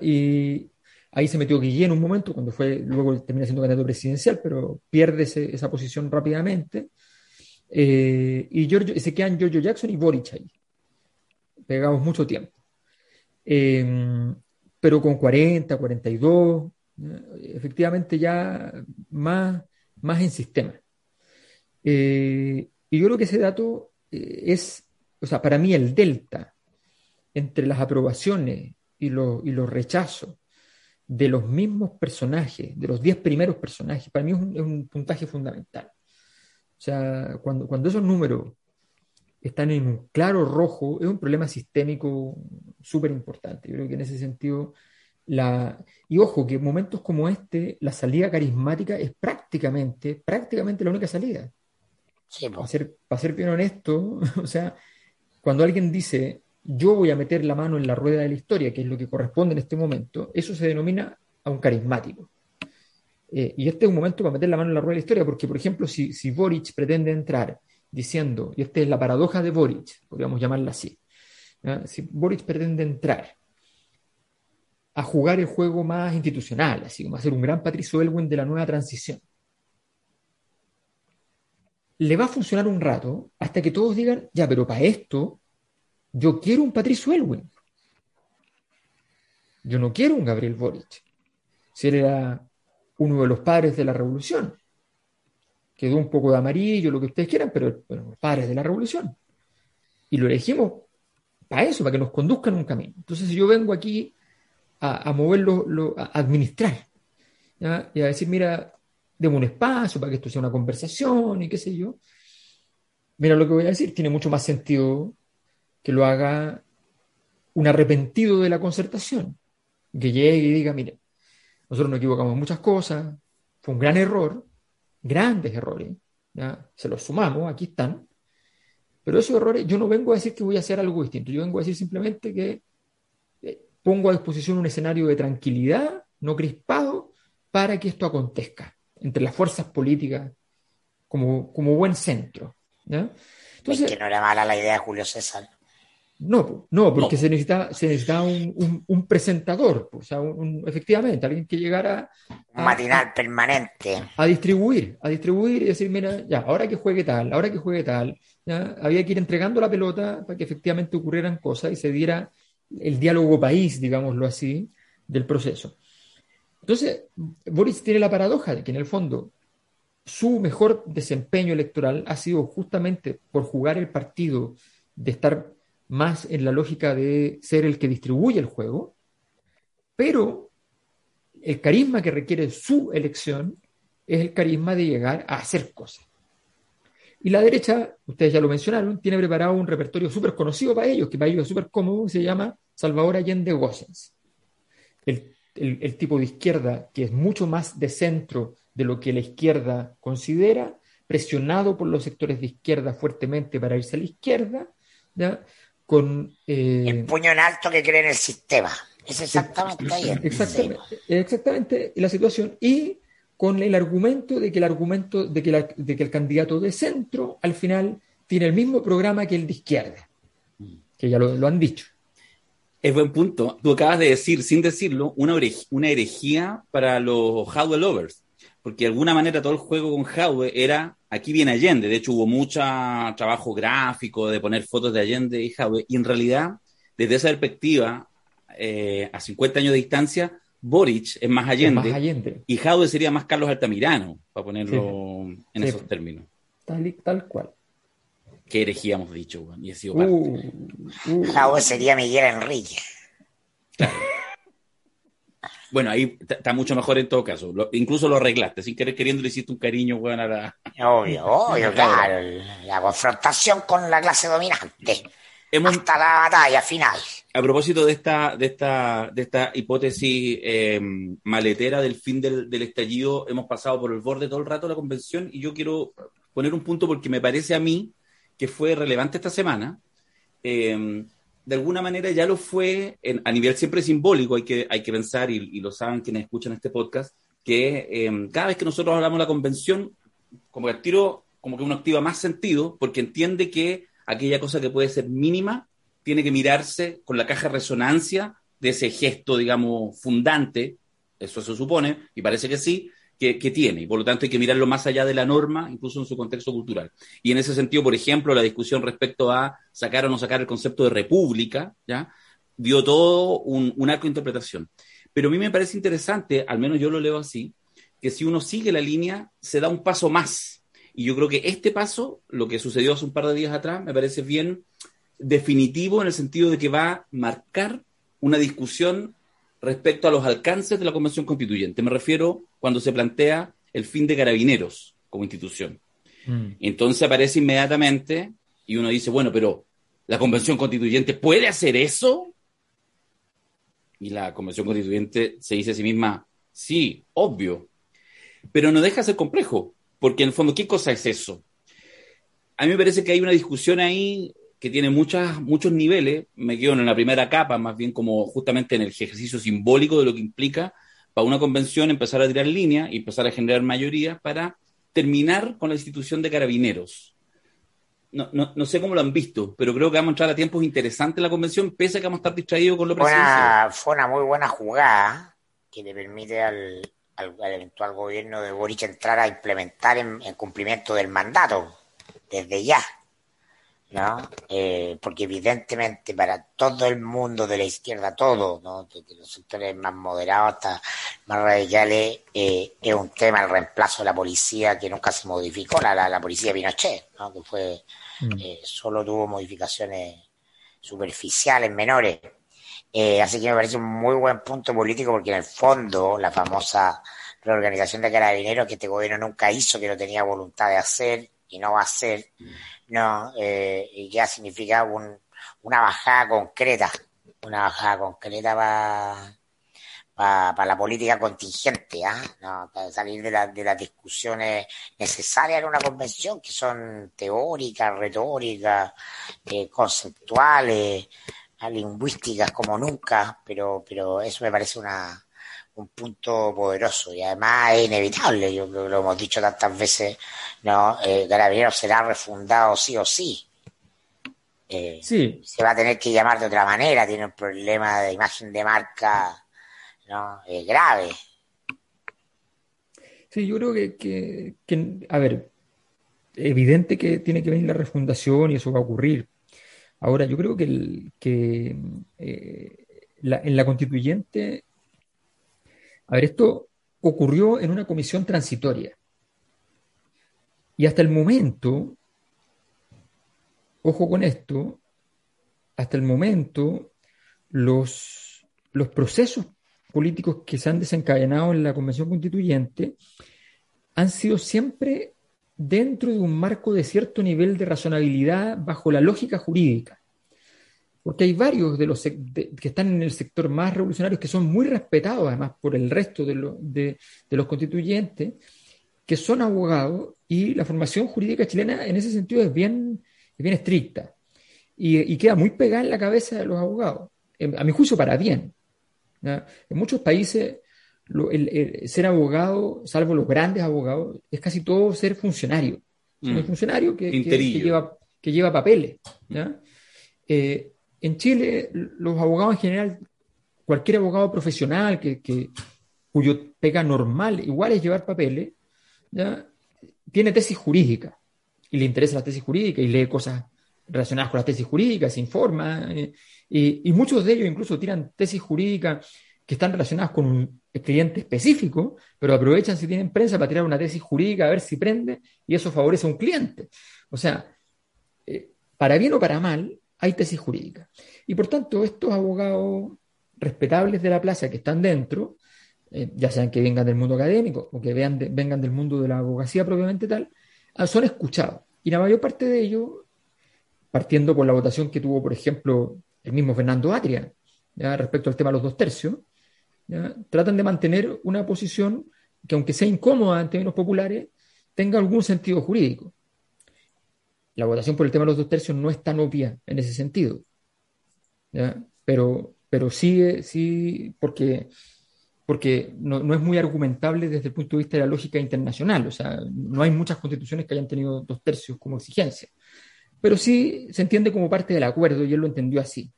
y ahí se metió Guillén un momento, cuando fue, luego termina siendo candidato presidencial, pero pierde esa posición rápidamente, Eh, y, Giorgio, y se quedan Giorgio Jackson y Boric ahí, pegados mucho tiempo. Eh, pero con 40, 42, ¿ya? efectivamente ya más, más en sistema. Eh, y yo creo que ese dato eh, es, o sea, para mí el delta entre las aprobaciones y los, y los rechazos de los mismos personajes, de los 10 primeros personajes, para mí es un, es un puntaje fundamental. O sea, cuando, cuando esos números están en un claro rojo, es un problema sistémico súper importante. Yo creo que en ese sentido, la... y ojo, que en momentos como este, la salida carismática es prácticamente, prácticamente la única salida. Sí, Para ser, para ser bien honesto, [LAUGHS] o sea, cuando alguien dice, yo voy a meter la mano en la rueda de la historia, que es lo que corresponde en este momento, eso se denomina a un carismático. Eh, y este es un momento para meter la mano en la rueda de la historia, porque, por ejemplo, si, si Boric pretende entrar diciendo, y esta es la paradoja de Boric, podríamos llamarla así, si Boric pretende entrar a jugar el juego más institucional, así como a ser un gran Patricio Elwin de la nueva transición, le va a funcionar un rato hasta que todos digan, ya, pero para esto yo quiero un Patricio Elwin. Yo no quiero un Gabriel Boric. Si él era uno de los padres de la revolución, quedó un poco de amarillo, lo que ustedes quieran, pero, los padres de la revolución. Y lo elegimos para eso, para que nos conduzcan un camino. Entonces, si yo vengo aquí a, moverlo, lo- a administrar, ¿ya? y a decir, mira, demos un espacio para que esto sea una conversación y qué sé yo. Mira lo que voy a decir, tiene mucho más sentido que lo haga un arrepentido de la concertación, que llegue y diga, mire, nosotros nos equivocamos en muchas cosas, fue un gran error, grandes errores, se los sumamos, aquí están, pero esos errores, yo no vengo a decir que voy a hacer algo distinto, yo vengo a decir simplemente que pongo a disposición un escenario de tranquilidad, no crispado, para que esto acontezca entre las fuerzas políticas como, como buen centro. ¿ya? Es Entonces, que no era mala la idea de Julio César. no, no, porque No. se necesita, se necesita un, un- un presentador, o sea, un- efectivamente, alguien que llegara Un a, matinal permanente. a distribuir, a distribuir y decir, mira, ya, ahora que juegue tal, ahora que juegue tal, ya, había que ir entregando la pelota para que efectivamente ocurrieran cosas y se diera el diálogo país, digámoslo así, del proceso. Entonces, Boris tiene la paradoja de que en el fondo su mejor desempeño electoral ha sido justamente por jugar el partido, de estar más en la lógica de ser el que distribuye el juego, pero el carisma que requiere su elección es el carisma de llegar a hacer cosas. Y la derecha, ustedes ya lo mencionaron, tiene preparado un repertorio súper conocido para ellos, que para ellos es súper cómodo, se llama Salvador Allende Gossens. El, el- el tipo de izquierda que es mucho más de centro de lo que la izquierda considera, presionado por los sectores de izquierda fuertemente para irse a la izquierda, ¿ya? con... eh, El puño en alto que cree en el sistema. Es exactamente ahí. Exactamente, exactamente la situación. Y con el argumento de que el argumento de que, el candidato de centro al final tiene el mismo programa que el de izquierda, que ya lo, han dicho. Es buen punto. Tú acabas de decir, sin decirlo, una, una herejía para los Hadwe lovers. Porque de alguna manera todo el juego con Hadwe era aquí viene Allende. De hecho, hubo mucho trabajo gráfico de poner fotos de Allende y Jadwe. Y en realidad, desde esa perspectiva, eh, a 50 años de distancia, Boric es más Allende, Es más Allende. y Jadwe sería más Carlos Altamirano, para ponerlo en Sí. esos términos. Tal, y- tal cual. Qué herejía hemos dicho, weón, y he sido parte. Uh, uh. Sería Miguel Enrique. Bueno, ahí está mucho mejor en todo caso. Lo- incluso lo arreglaste, sin querer queriendo le hiciste un cariño, weón, a la... Obvio, obvio, claro. La confrontación con la clase dominante. Hemos, Hasta la batalla final. A propósito de esta, de esta, de esta hipótesis eh, maletera del fin del, estallido, hemos pasado por el borde todo el rato de la convención y yo quiero poner un punto porque me parece a mí que fue relevante esta semana. Eh, de alguna manera ya lo fue a nivel siempre simbólico, hay que, hay que pensar, y, lo saben quienes escuchan este podcast, que eh, cada vez que nosotros hablamos de la convención, como que tiro, como que uno activa más sentido, porque entiende que aquella cosa que puede ser mínima tiene que mirarse con la caja de resonancia de ese gesto, digamos, fundante, eso se supone, y parece que sí, que, que tiene, y por lo tanto hay que mirarlo más allá de la norma, incluso en su contexto cultural. Y en ese sentido, por ejemplo, la discusión respecto a sacar o no sacar el concepto de república, ¿ya? dio todo un, un arco de interpretación. Pero a mí me parece interesante, al menos yo lo leo así, que si uno sigue la línea, se da un paso más. Y yo creo que este paso, lo que sucedió hace un par de días atrás, me parece bien definitivo en el sentido de que va a marcar una discusión respecto a los alcances de la Convención Constituyente. Me refiero cuando se plantea el fin de carabineros como institución. Mm. Entonces aparece inmediatamente y uno dice, bueno, pero ¿la Convención Constituyente puede hacer eso? Y la Convención Constituyente se dice a sí misma, sí, obvio, pero no deja de ser complejo, porque en el fondo, ¿qué cosa es eso? A mí me parece que hay una discusión ahí que tiene muchas, muchos niveles, me quedo en la primera capa, más bien como justamente en el ejercicio simbólico de lo que implica para una convención empezar a tirar línea y empezar a generar mayoría para terminar con la institución de carabineros. No, no, no sé cómo lo han visto, pero creo que vamos a entrar a tiempos interesantes en la convención, pese a que vamos a estar distraídos con lo presidencial. fue una muy buena jugada que le permite al, al- al eventual gobierno de Boric entrar a implementar en, en cumplimiento del mandato desde ya. ¿No? Eh, porque evidentemente para todo el mundo de la izquierda, todo, ¿no? desde los sectores más moderados hasta más radicales, eh, es un tema el reemplazo de la policía que nunca se modificó, la, la, la policía Pinochet, ¿no? que fue, Mm. eh, solo tuvo modificaciones superficiales, menores. Eh, así que me parece un muy buen punto político porque en el fondo la famosa reorganización de carabineros que este gobierno nunca hizo, que no tenía voluntad de hacer y no va a hacer, no, eh, y ya significa un, una bajada concreta, una bajada concreta para para la política contingente, ¿ah? ¿no? para salir de, la- de las discusiones necesarias en una convención, que son teóricas, retóricas, eh, conceptuales, ah, lingüísticas como nunca, pero, pero eso me parece una, un punto poderoso y además es inevitable, yo creo que lo hemos dicho tantas veces, no, eh, Carabineros será refundado sí o sí. Eh, Sí, se va a tener que llamar de otra manera, tiene un problema de imagen de marca ¿no? Eh, grave. sí, yo creo que, que- que, a ver, evidente que tiene que venir la refundación y eso va a ocurrir. Ahora, yo creo que, el- que eh, la- en la constituyente, a ver, esto ocurrió en una comisión transitoria. Y hasta el momento, ojo con esto, hasta el momento, los, los procesos políticos que se han desencadenado en la Convención Constituyente han sido siempre dentro de un marco de cierto nivel de razonabilidad bajo la lógica jurídica. Porque hay varios de los de- que están en el sector más revolucionario que son muy respetados además por el resto de, lo- de- de los constituyentes, que son abogados y la formación jurídica chilena en ese sentido es bien, es bien estricta y, y queda muy pegada en la cabeza de los abogados, a mi juicio para bien. En muchos países lo- el- el ser abogado, salvo los grandes abogados, es casi todo ser funcionario. Mm. Un funcionario que, que- Interillo. que lleva, que lleva papeles. Eh, en Chile, los abogados en general, cualquier abogado profesional cuyo pega normal igual es llevar papeles, ¿ya? tiene tesis jurídica y le interesa la tesis jurídica y lee cosas relacionadas con la tesis jurídica, se informa, eh, y, y, muchos de ellos incluso tiran tesis jurídicas que están relacionadas con un cliente específico, pero aprovechan si tienen prensa para tirar una tesis jurídica a ver si prende y eso favorece a un cliente. O sea, eh, para bien o para mal, hay tesis jurídicas. Y por tanto, estos abogados respetables de la plaza que están dentro, eh, ya sean que vengan del mundo académico o que vean vengan del mundo de la abogacía propiamente tal, ah, son escuchados. Y la mayor parte de ellos, partiendo por la votación que tuvo, por ejemplo, el mismo Fernando Atria, ¿ya? respecto al tema de los dos tercios, tratan de mantener una posición que, aunque sea incómoda en términos populares, tenga algún sentido jurídico. La votación por el tema de los dos tercios no es tan obvia en ese sentido, pero, pero sí, sí porque, porque no, no, es muy argumentable desde el punto de vista de la lógica internacional. O sea, no hay muchas constituciones que hayan tenido dos tercios como exigencia. Pero sí se entiende como parte del acuerdo y él lo entendió así.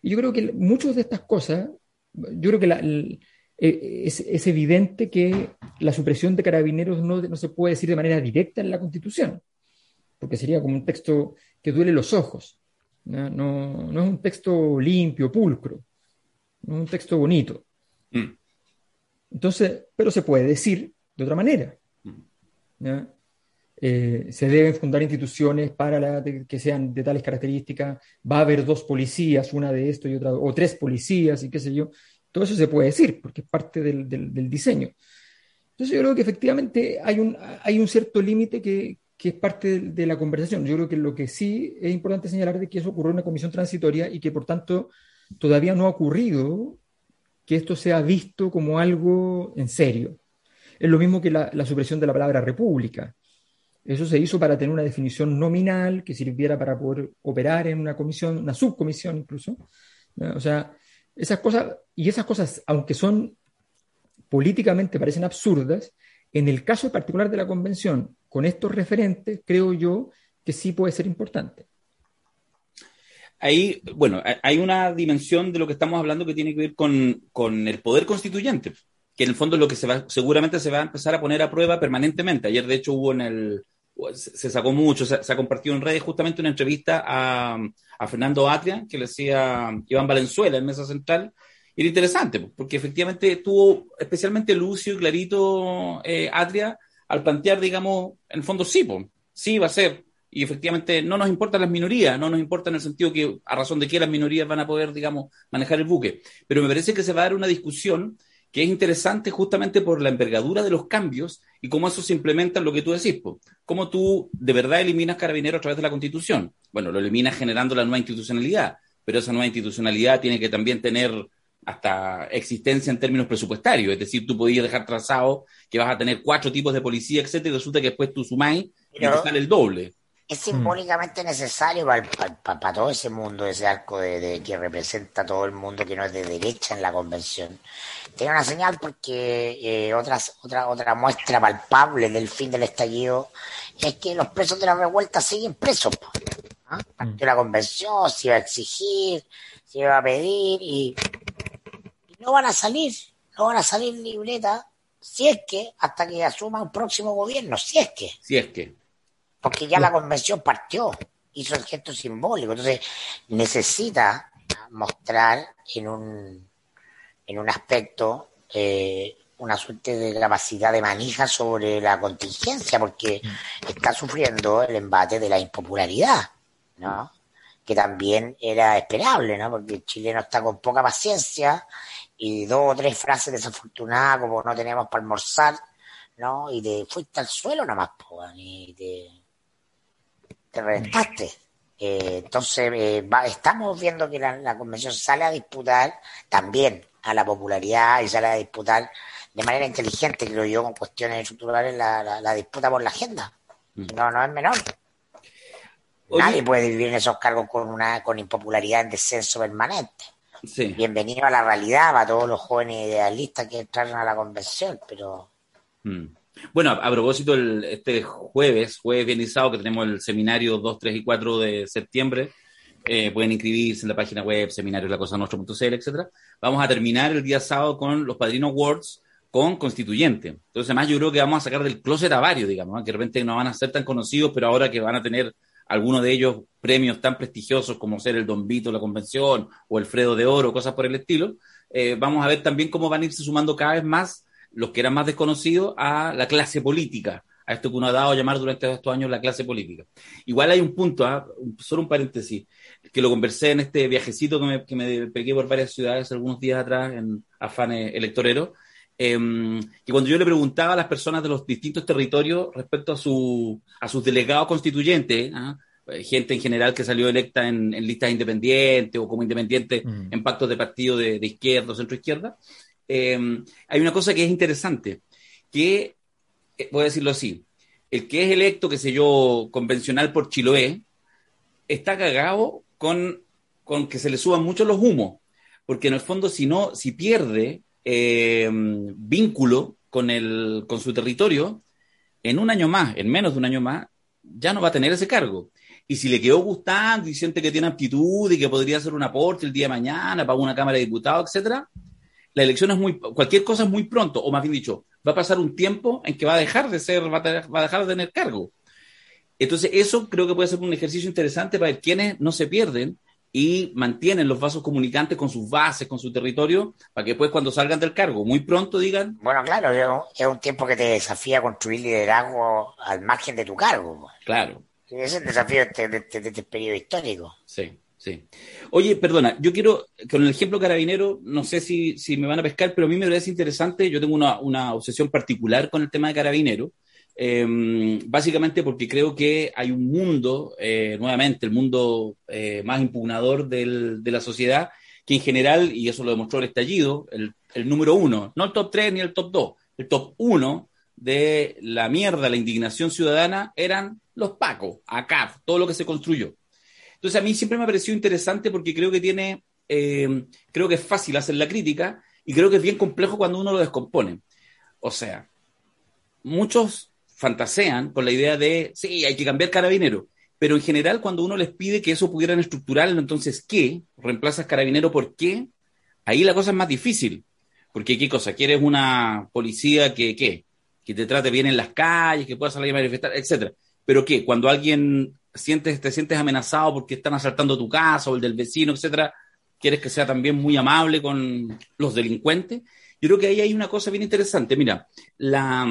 Y yo creo que muchas de estas cosas yo creo que eh, es, es, evidente que la supresión de carabineros no, no, se puede decir de manera directa en la Constitución, porque sería como un texto que duele los ojos. No, no, no es un texto limpio, pulcro, no es un texto bonito. Mm. Entonces, pero se puede decir de otra manera. Mm. Eh, se deben fundar instituciones para la, de, que sean de tales características, va a haber dos policías, una de esto y otra, o tres policías y qué sé yo. Todo eso se puede decir porque es parte del, del, del diseño. Entonces yo creo que efectivamente hay un, hay un cierto límite que, que, es parte de, la conversación. Yo creo que lo que sí es importante señalar es que eso ocurrió en una comisión transitoria y que por tanto todavía no ha ocurrido que esto sea visto como algo en serio. Es lo mismo que la, la supresión de la palabra república. Eso se hizo para tener una definición nominal que sirviera para poder operar en una comisión, una subcomisión incluso. O sea, esas cosas, y esas cosas, aunque son políticamente parecen absurdas, en el caso particular de la convención, con estos referentes, creo yo que sí puede ser importante. Ahí, bueno, hay una dimensión de lo que estamos hablando que tiene que ver con, con el poder constituyente, que en el fondo es lo que se va, seguramente se va a empezar a poner a prueba permanentemente. Ayer, de hecho, hubo en el, se sacó mucho, se, se, ha compartido en redes justamente una entrevista a, a Fernando Atria, que le decía Iván Valenzuela en Mesa Central, y era interesante, porque efectivamente tuvo especialmente Lucio y Clarito eh, Atria al plantear, digamos, en el fondo sí, sí va a ser, y efectivamente no nos importan las minorías, no nos importa en el sentido que a razón de que las minorías van a poder, digamos, manejar el buque, pero me parece que se va a dar una discusión que es interesante justamente por la envergadura de los cambios y cómo eso se implementa en lo que tú decís, po. cómo tú de verdad eliminas carabineros a través de la constitución. Bueno, lo eliminas generando la nueva institucionalidad, pero esa nueva institucionalidad tiene que también tener hasta existencia en términos presupuestarios, es decir, tú podías dejar trazado que vas a tener cuatro tipos de policía, etcétera, y resulta que después tú sumáis y te sale el doble es simbólicamente mm. necesario para, para, para, para, todo ese mundo, ese arco de, de, que representa a todo el mundo que no es de derecha en la convención. Tiene una señal porque eh, otras, otra, otra muestra palpable del fin del estallido es que los presos de la revuelta siguen presos. ¿ah? Mm. la convención, se iba a exigir, se iba a pedir y no van a salir, no van a salir libreta si es que hasta que asuma un próximo gobierno, si es que. Si es que porque ya la convención partió, hizo el gesto simbólico, entonces necesita mostrar en un, en un aspecto eh, una suerte de capacidad de manija sobre la contingencia, porque está sufriendo el embate de la impopularidad, ¿no? Que también era esperable, ¿no? Porque el chileno está con poca paciencia y dos o tres frases desafortunadas como no tenemos para almorzar, ¿no? Y te fuiste al suelo nomás, po, y te te reventaste. Eh, entonces, eh, va, estamos viendo que la, la, convención sale a disputar también a la popularidad y sale a disputar de manera inteligente, creo yo, con cuestiones estructurales, la, la, la disputa por la agenda. Mm. No, no es menor. Oye, Nadie puede vivir en esos cargos con una con impopularidad en descenso permanente. Sí. Bienvenido a la realidad para todos los jóvenes idealistas que entraron a la convención, pero... Mm. Bueno, a, a propósito, el, este jueves, jueves bienizado, que tenemos el seminario 2, 3 y 4 de septiembre, eh, pueden inscribirse en la página web, seminarios la cosa etcétera. Vamos a terminar el día sábado con los Padrinos Awards, con constituyente. Entonces, además, yo creo que vamos a sacar del closet a varios, digamos, que de repente no van a ser tan conocidos, pero ahora que van a tener algunos de ellos premios tan prestigiosos como ser el Don Vito, la Convención, o el Fredo de Oro, cosas por el estilo, eh, vamos a ver también cómo van a irse sumando cada vez más los que eran más desconocidos a la clase política, a esto que uno ha dado a llamar durante estos años la clase política. Igual hay un punto, ¿ah? solo un paréntesis, que lo conversé en este viajecito que me, que me pegué por varias ciudades algunos días atrás en afanes electoreros, eh, que cuando yo le preguntaba a las personas de los distintos territorios respecto a, su, a sus delegados constituyentes, ¿ah? Eh, gente en general que salió electa en, listas independientes o como independiente mm. en pactos de partido de, izquierda o centro izquierda, em, hay una cosa que es interesante, que, eh, voy a decirlo así, el que es electo, qué sé yo, convencional por Chiloé, está cagado con, con que se le suban mucho los humos, porque en el fondo si no, si pierde eh, vínculo con, el, con su territorio, en un año más, en menos de un año más, ya no va a tener ese cargo. Y si le quedó gustando y siente que tiene aptitud y que podría hacer un aporte el día de mañana para una Cámara de Diputados, etcétera, la elección es muy, cualquier cosa es muy pronto, o más bien dicho, va a pasar un tiempo en que va a dejar de ser, va a, dejar de tener cargo. Entonces, eso creo que puede ser un ejercicio interesante para ver quiénes no se pierden y mantienen los vasos comunicantes con sus bases, con su territorio, para que después cuando salgan del cargo, muy pronto digan... Bueno, claro, es un tiempo que te desafía a construir liderazgo al margen de tu cargo. Claro. Ese es el desafío de este, periodo histórico. Sí, sí. Oye, perdona, yo quiero, con el ejemplo carabinero, no sé si, si me van a pescar, pero a mí me parece interesante, yo tengo una, una obsesión particular con el tema de carabinero, Em, básicamente porque creo que hay un mundo, eh, nuevamente, el mundo eh, más impugnador de la sociedad, que en general, y eso lo demostró el estallido, el, el número uno, no el top tres ni el top dos, el top uno de la mierda, la indignación ciudadana, eran los pacos, acá, todo lo que se construyó. Entonces a mí siempre me ha parecido interesante porque creo que tiene, em, creo que es fácil hacer la crítica y creo que es bien complejo cuando uno lo descompone. O sea, muchos fantasean con la idea de, sí, hay que cambiar carabinero. Pero en general, cuando uno les pide que eso pudieran estructurarlo, entonces, ¿qué? ¿Reemplazas carabinero por qué? Ahí la cosa es más difícil. Porque, ¿qué cosa? ¿Quieres una policía que, ¿qué? Que te trate bien en las calles, que pueda salir a manifestar, etcétera. Pero, ¿qué? Cuando alguien sientes, te sientes amenazado porque están asaltando tu casa o el del vecino, etcétera, ¿quieres que sea también muy amable con los delincuentes? Yo creo que ahí hay una cosa bien interesante. Mira, la,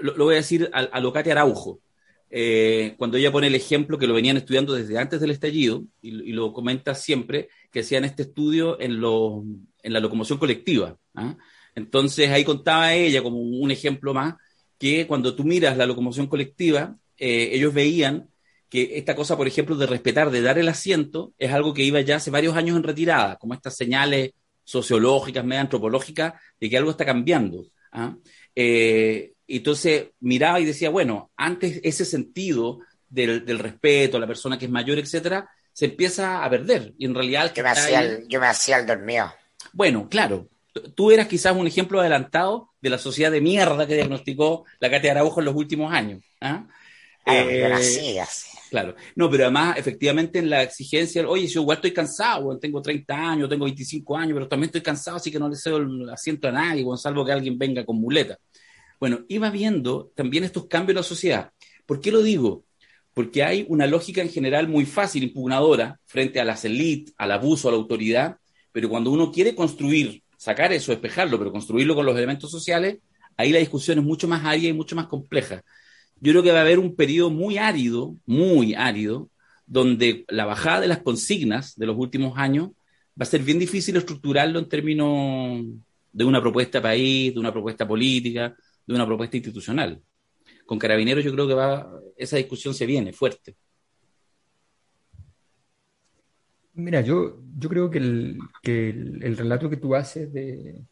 lo, voy a decir a, a Locate Araujo, eh, cuando ella pone el ejemplo que lo venían estudiando desde antes del estallido, y, lo comenta siempre, que hacían este estudio en, lo, en la locomoción colectiva. ¿ah? Entonces ahí contaba ella como un ejemplo más, que cuando tú miras la locomoción colectiva, eh, ellos veían que esta cosa, por ejemplo, de respetar, de dar el asiento, es algo que iba ya hace varios años en retirada, como estas señales sociológicas, medio antropológicas, de que algo está cambiando. ¿ah? Eh, entonces miraba y decía, bueno, antes ese sentido del, respeto a la persona que es mayor, etcétera, se empieza a perder. Y en realidad. Yo me, hacía el, yo me hacía el dormido. Bueno, claro. Tú eras quizás un ejemplo adelantado de la sociedad de mierda que diagnosticó la Cátedra Araujo en los últimos años. ¿ah? eh, Claro. No, pero además, efectivamente, en la exigencia, oye, yo igual estoy cansado, tengo 30 años, tengo 25 años, pero también estoy cansado, así que no le cedo el asiento a nadie, salvo que alguien venga con muleta. Bueno, iba viendo también estos cambios en la sociedad. ¿Por qué lo digo? Porque hay una lógica en general muy fácil, impugnadora, frente a las élites, al abuso, a la autoridad, pero cuando uno quiere construir, sacar eso, despejarlo, pero construirlo con los elementos sociales, ahí la discusión es mucho más árida y mucho más compleja. Yo creo que va a haber un periodo muy árido, muy árido, donde la bajada de las consignas de los últimos años va a ser bien difícil estructurarlo en términos de una propuesta país, de una propuesta política, de una propuesta institucional. Con Carabineros yo creo que va, esa discusión se viene fuerte. Mira, yo, yo creo que el, que el, relato que tú haces de...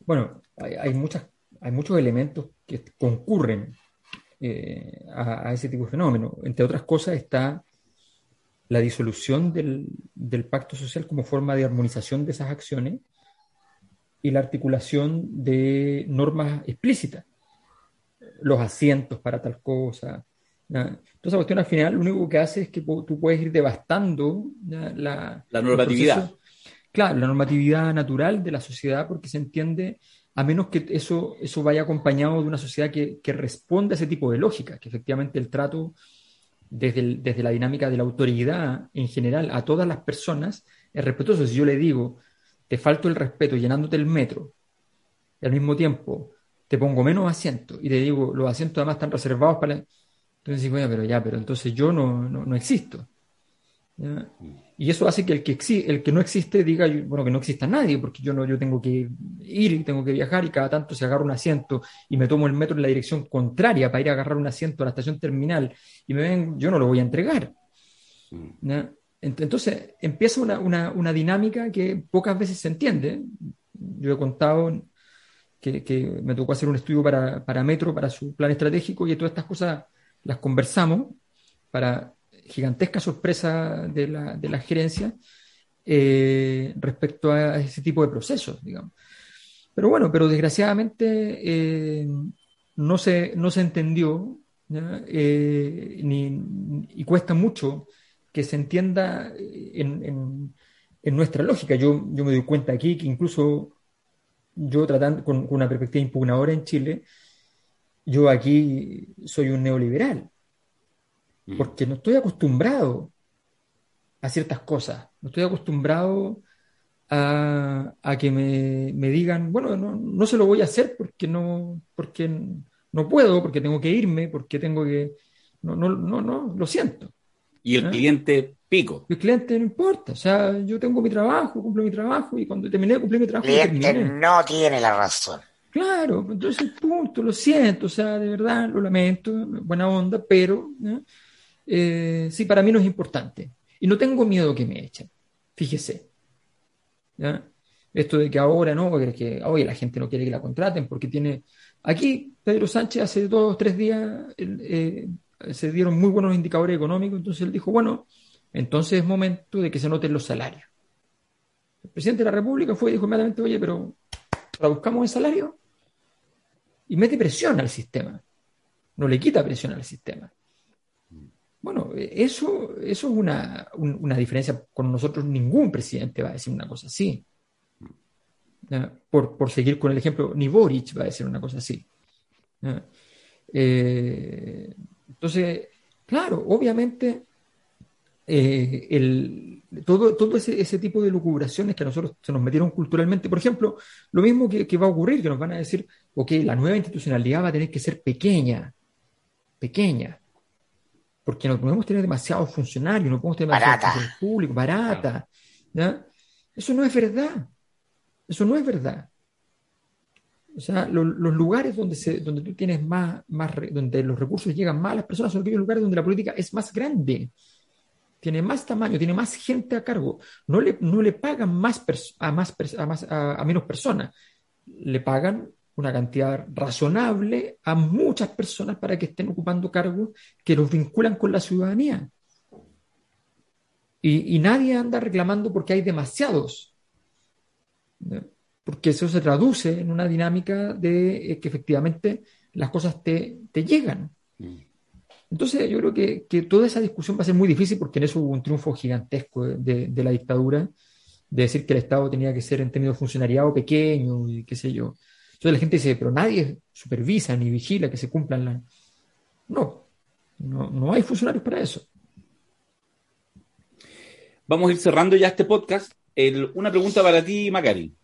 Bueno, hay, muchas, hay muchos elementos que concurren eh, a, ese tipo de fenómeno. Entre otras cosas está la disolución del, del, pacto social como forma de armonización de esas acciones y la articulación de normas explícitas los asientos para tal cosa. Entonces, la cuestión al final lo único que hace es que tú puedes ir devastando la, la normatividad. claro, la normatividad natural de la sociedad, porque se entiende, a menos que eso, eso vaya acompañado de una sociedad que, que responda a ese tipo de lógica, que efectivamente el trato desde, el- desde la dinámica de la autoridad en general a todas las personas es respetuoso. Si yo le digo, te falto el respeto llenándote el metro, y al mismo tiempo te pongo menos asientos y te digo, los asientos además están reservados para... Entonces digo, "Oye, pero ya, pero entonces yo no, no, no existo. ¿Ya? Y eso hace que el que, exi- el que no existe diga, bueno, que no exista nadie, porque yo, no, yo tengo que ir y tengo que viajar y cada tanto se agarra un asiento y me tomo el metro en la dirección contraria para ir a agarrar un asiento a la estación terminal y me ven, yo no lo voy a entregar. ¿ya? Ent- Entonces empieza una, una, una dinámica que pocas veces se entiende. Yo he contado que, me tocó hacer un estudio para, para Metro, para su plan estratégico, y todas estas cosas las conversamos para gigantesca sorpresa de la, de la gerencia eh, respecto a ese tipo de procesos, digamos. Pero bueno, pero desgraciadamente eh, no, se, no se entendió. Eh, ni- y cuesta mucho que se entienda en, en- en nuestra lógica. Yo, yo me doy cuenta aquí que incluso yo tratando con, con una perspectiva impugnadora en Chile, yo aquí soy un neoliberal, porque no estoy acostumbrado a ciertas cosas, no estoy acostumbrado a, a que me, me digan, bueno, no, no se lo voy a hacer porque no, porque no puedo, porque tengo que irme, porque tengo que... No, no, no, no, lo siento. Y el ¿Eh? cliente pico. El cliente no importa, o sea, yo tengo mi trabajo, cumplo mi trabajo y cuando terminé de cumplir mi trabajo, El cliente terminé. no tiene la razón. Claro, entonces, punto, lo siento, o sea, de verdad, lo lamento, buena onda, pero ¿no? Eh, sí, para mí no es importante. Y no tengo miedo que me echen, fíjese. ¿ya? Esto de que ahora no, que, oye, la gente no quiere que la contraten porque tiene... Aquí, Pedro Sánchez hace dos o tres días eh, se dieron muy buenos indicadores económicos, entonces él dijo, bueno, entonces es momento de que se noten los salarios. El presidente de la República fue y dijo inmediatamente, oye, pero traduzcamos el salario y mete presión al sistema. No le quita presión al sistema. Bueno, eso, eso es una, un- una diferencia. Con nosotros ningún presidente va a decir una cosa así. Por, por seguir con el ejemplo, ni Boric va a decir una cosa así. Eh, entonces, claro, obviamente, eh, el, todo, todo ese, ese tipo de lucubraciones que a nosotros se nos metieron culturalmente, por ejemplo, lo mismo que, que va a ocurrir, que nos van a decir, ok, la nueva institucionalidad va a tener que ser pequeña, pequeña, porque no podemos tener demasiados funcionarios, no podemos tener demasiados funcionarios públicos, barata. ¿ya? Eso no es verdad. Eso no es verdad. O sea, lo- los lugares donde, se, donde tú tienes más, más, donde los recursos llegan más a las personas son aquellos lugares donde la política es más grande, tiene más tamaño, tiene más gente a cargo. No le, no le pagan más a, más, a, a, menos personas, le pagan una cantidad razonable a muchas personas para que estén ocupando cargos que los vinculan con la ciudadanía. Y, nadie anda reclamando porque hay demasiados. Porque eso se traduce en una dinámica de eh, que efectivamente las cosas te, te llegan. Entonces yo creo que, toda esa discusión va a ser muy difícil porque en eso hubo un triunfo gigantesco de, la dictadura, de decir que el Estado tenía que ser en términos funcionariado pequeño y qué sé yo. Entonces la gente dice, pero nadie supervisa ni vigila que se cumplan las... No, no, no hay funcionarios para eso. Vamos a ir cerrando ya este podcast. El- una pregunta para ti, Macari.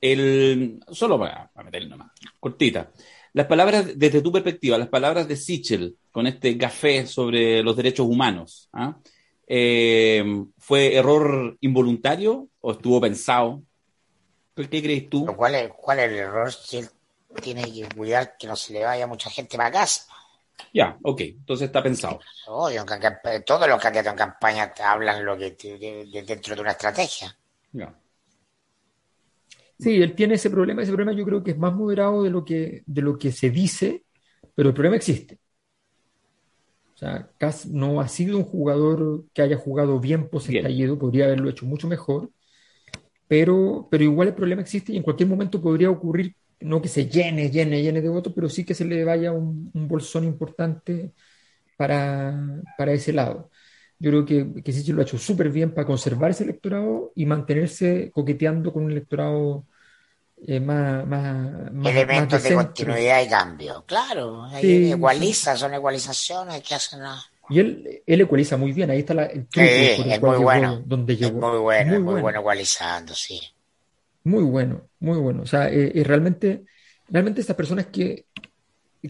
El, solo para, para meterle nomás, cortita. Las palabras, desde tu perspectiva, las palabras de Sichel con este café sobre los derechos humanos, ¿ah? Eh, ¿fue error involuntario o estuvo pensado? ¿Qué qué crees tú? Lo cual es, ¿Cuál es el error? Si él tiene que cuidar que no se le vaya mucha gente para casa. Ya, ok, entonces está pensado. Obvio, todos los candidatos en campaña hablan lo que dentro de una estrategia. Ya. Sí, él tiene ese problema. Ese problema yo creo que es más moderado de lo que, de lo que se dice, pero el problema existe. O sea, Kass no ha sido un jugador que haya jugado bien post Bien. estallido, podría haberlo hecho mucho mejor, pero, pero igual el problema existe y en cualquier momento podría ocurrir, no que se llene, llene, llene de votos, pero sí que se le vaya un, un bolsón importante para, para ese lado. Yo creo que, que Sichel lo ha hecho súper bien para conservar ese electorado y mantenerse coqueteando con un electorado eh, más, más, más, Elementos más de continuidad y cambio. Claro, ahí Sí, igualiza, son igualizaciones que hacen a... Y él, él ecualiza muy bien, ahí está la, el truco Sí, por el es cual muy llegó bueno. donde Es llegó. muy bueno, es muy bueno. bueno igualizando, sí. Muy bueno, muy bueno. O sea, eh, eh, realmente, realmente estas personas que,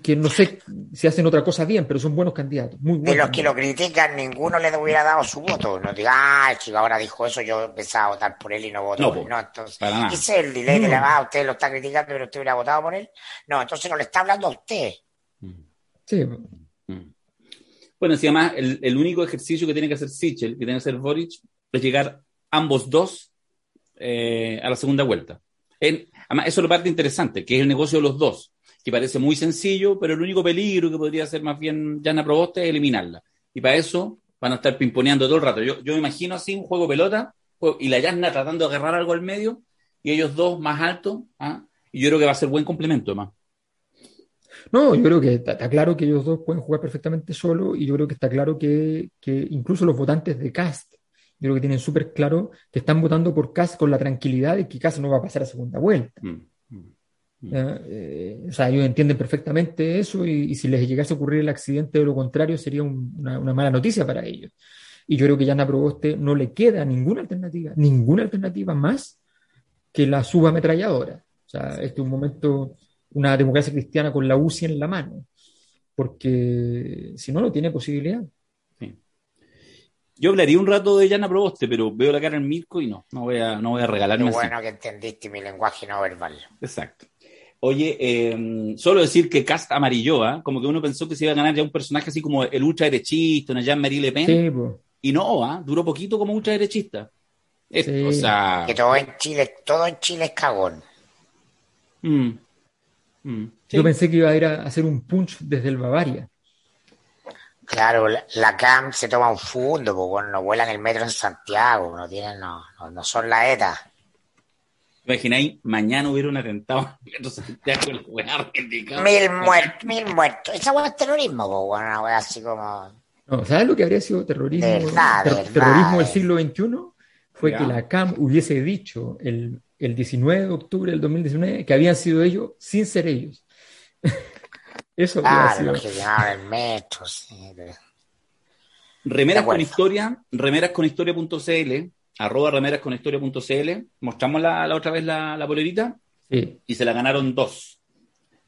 que no sé si hacen otra cosa bien, pero son buenos candidatos, muy De los que lo critican, ninguno le hubiera dado su voto. No diga, ah, el chico ahora dijo eso, yo pensaba votar por él y no voto No, por él. No, entonces, para nada. ese es el delay No. le va a usted, lo está criticando, pero usted hubiera votado por él. No, entonces no le está hablando a usted. Sí, Mm. Bueno, si además el, el único ejercicio que tiene que hacer Sichel, que tiene que hacer Boric, es llegar ambos dos eh, a la segunda vuelta. En- además, eso es la parte interesante, que es el negocio de los dos, que parece muy sencillo, pero el único peligro que podría hacer más bien Jana Proboste es eliminarla. Y para eso van a estar pimponeando todo el rato. Yo, yo me imagino así un juego pelota y la Yasna tratando de agarrar algo al medio y ellos dos más altos. ¿ah? Y yo creo que va a ser buen complemento, además. No, yo creo que está, está claro que ellos dos pueden jugar perfectamente solo y yo creo que está claro que, que incluso los votantes de Cast, yo creo que tienen súper claro que están votando por Cast con la tranquilidad de que Cast no va a pasar a segunda vuelta. Mm. Eh, o sea, ellos entienden perfectamente eso y, y si les llegase a ocurrir el accidente de lo contrario sería un- una, una mala noticia para ellos. Y yo creo que Yana Proboste no le queda ninguna alternativa, ninguna alternativa más que la subametralladora. O sea, este es un momento, una democracia cristiana con la UCI en la mano, porque si no, no tiene posibilidad. Yo hablaría un rato de Yana Proboste, pero veo la cara en Mirko y no, no voy a, no voy a Qué regalarme así. bueno que entendiste mi lenguaje no verbal. Exacto. Oye, eh, solo decir que Cast amarilló, ¿ah? como que uno pensó que se iba a ganar ya un personaje así como el ultra derechista, una Jean-Marie Le Pen, Sí, y no, ¿ah? duró poquito como ultra derechista. Sí. O sea, Que todo en Chile, todo en Chile es cagón. mm, mm, sí. Yo pensé que iba a ir a hacer un punch desde el Bavaria. Claro, la, la CAM se toma un fundo, porque bueno, no vuelan el metro en Santiago, no tienen, no, no, no son la ETA. Imagináis, mañana hubiera un atentado en Metro Santiago, el weá. Mil muertos, mil muertos. Esa hueá es terrorismo, bueno, una hueá así como. No, ¿sabes lo que habría sido terrorismo? De verdad, de ter- verdad, terrorismo del siglo XXI fue Ya. que la CAM hubiese dicho el, el 19 de octubre del 2019 que habían sido ellos sin ser ellos. [LAUGHS] Eso hubiera Claro, que el metro, sí. Remeras con historia, remerasconhistoria.cl, arroba remerasconhistoria.cl. Mostramos la, la otra vez la, la polerita Sí, y se la ganaron dos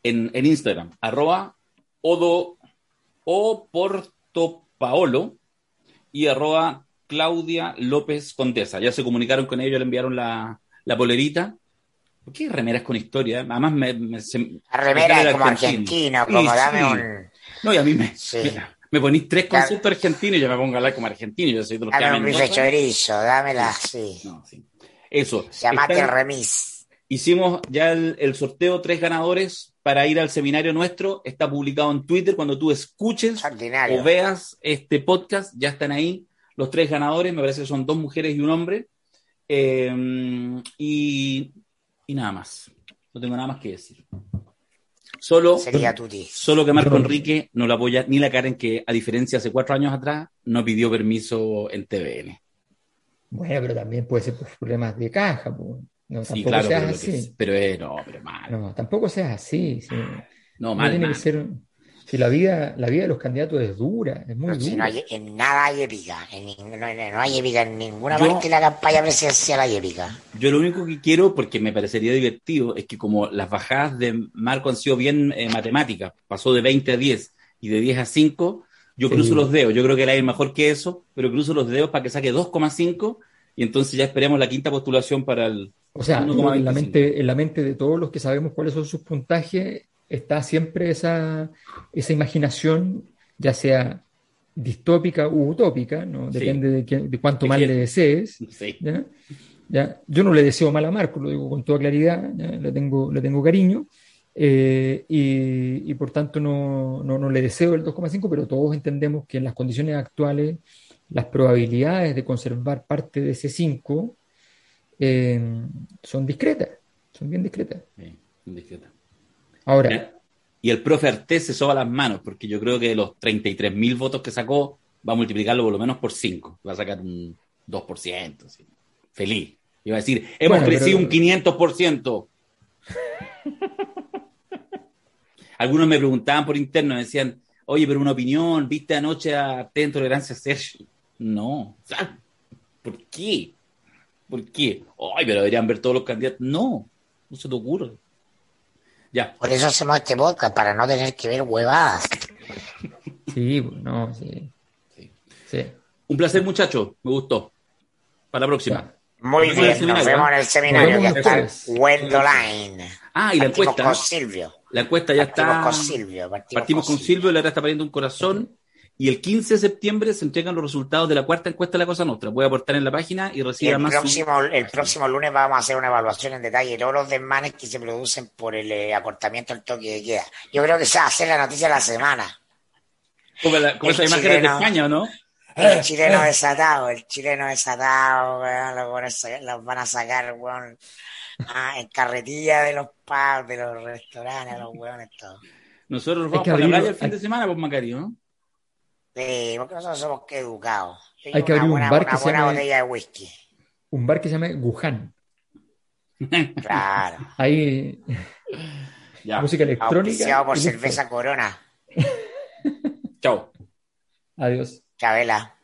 en, en Instagram, arroba odo o portopaolo y arroba Claudia López Condesa. Ya se comunicaron con ellos, le enviaron la, la polerita. ¿Por qué remeras con historia? Además me, me- se- La remera me es sale como argentino, como Sí, dame sí. un. No, y a mí me, Sí. mira, me ponís tres Claro. conceptos argentinos y yo me pongo a hablar como argentino. Yo soy de los que Dame un bife chorizo, dámela así. No, sí. Eso. Llamate el remis. Hicimos ya el, el sorteo, tres ganadores para ir al seminario nuestro. Está publicado en Twitter. Cuando tú escuches o veas este podcast, ya están ahí los tres ganadores. Me parece que son dos mujeres y un hombre. Eh, y, y nada más. No tengo nada más que decir. Solo, Sería tuti. solo que Marco Enrique no la apoya ni la Karen, que a diferencia hace cuatro años atrás, no pidió permiso en TVN. bueno, pero también puede ser por problemas de caja. pues. No, Sí, tampoco claro, seas pero, lo así. pero eh, no, pero mal. No, tampoco seas así. sí. No, No mal, tiene mal. que ser. Si la vida, la vida de los candidatos es dura, es muy Pero si no dura. hay, en nada hay épica. En no, no- no hay épica en ninguna Yo- parte de la campaña presidencial hay épica. Yo lo único que quiero, porque me parecería divertido, es que como las bajadas de Marco han sido bien eh, matemáticas, pasó de 20 a 10 y de 10 a 5, yo Sí. cruzo los dedos. Yo creo que él es mejor que eso, pero cruzo los dedos para que saque 2,5 y entonces ya esperemos la quinta postulación para el... O sea, 1,25. en la mente, en la mente de todos los que sabemos cuáles son sus puntajes, está siempre esa, esa imaginación, ya sea distópica u utópica, ¿no? Sí. Depende de, cuánto mal le desees. Sí. ¿ya? ¿Ya? Yo no le deseo mal a Marco, lo digo con toda claridad, ¿ya? Le, tengo, le tengo cariño, eh, y, y por tanto no, no, no le deseo el 2,5, pero todos entendemos que en las condiciones actuales las probabilidades de conservar parte de ese 5 eh, son discretas, son bien discretas. Sí, indiscreta. Ahora, Y el profe Artés se soba las manos, porque yo creo que de los 33 mil votos que sacó, va a multiplicarlo por lo menos por 5. Va a sacar un 2%. así. Feliz. Iba a decir, hemos Bueno, crecido pero- un 500%. [LAUGHS] Algunos me preguntaban por interno, me decían, oye, pero una opinión, ¿viste anoche a T en Tolerancia Sergio? No. O sea, ¿Por qué? ¿Por qué? Ay, pero deberían ver todos los candidatos. No, no se te ocurre. Ya. Por eso hacemos este podcast, para no tener que ver huevadas. Sí, no, sí. Sí. Sí. Un placer, muchachos. Me gustó. Para la próxima. Ya. Muy Nos bien, nos vemos ¿eh? en el seminario que vemos está. Wendoline. Ah, y la Partimos encuesta. con Silvio. La encuesta ya Partimos está. con Silvio. Partimos, Partimos con Silvio, le ahora está pariendo un corazón. Y el 15 de septiembre se entregan los resultados de la cuarta encuesta de la Cosa Nostra. Voy a aportar en la página y reciba el más. próximo, el próximo lunes vamos a hacer una evaluación en detalle de todos los desmanes que se producen por el eh, acortamiento del toque de queda. Yo creo que esa va a ser la noticia de la semana. Como, la- como esas imágenes de. España, ¿o no? El chileno desatado, el chileno desatado, weón, los, los van a sacar, weón, ah, en carretilla de los pubs, de los restaurantes, los weones, todo. Nosotros vamos que para la abrir- playa el fin de semana, pues Macario, ¿no? Sí, porque nosotros somos que educados. Yo Hay que abrir un bar una que se buena llame- botella de whisky. Un bar que se llama Wuhan. Claro. Hay Ya. música electrónica. Auspiciado por cerveza Corona. Chao. Adiós. Chabela.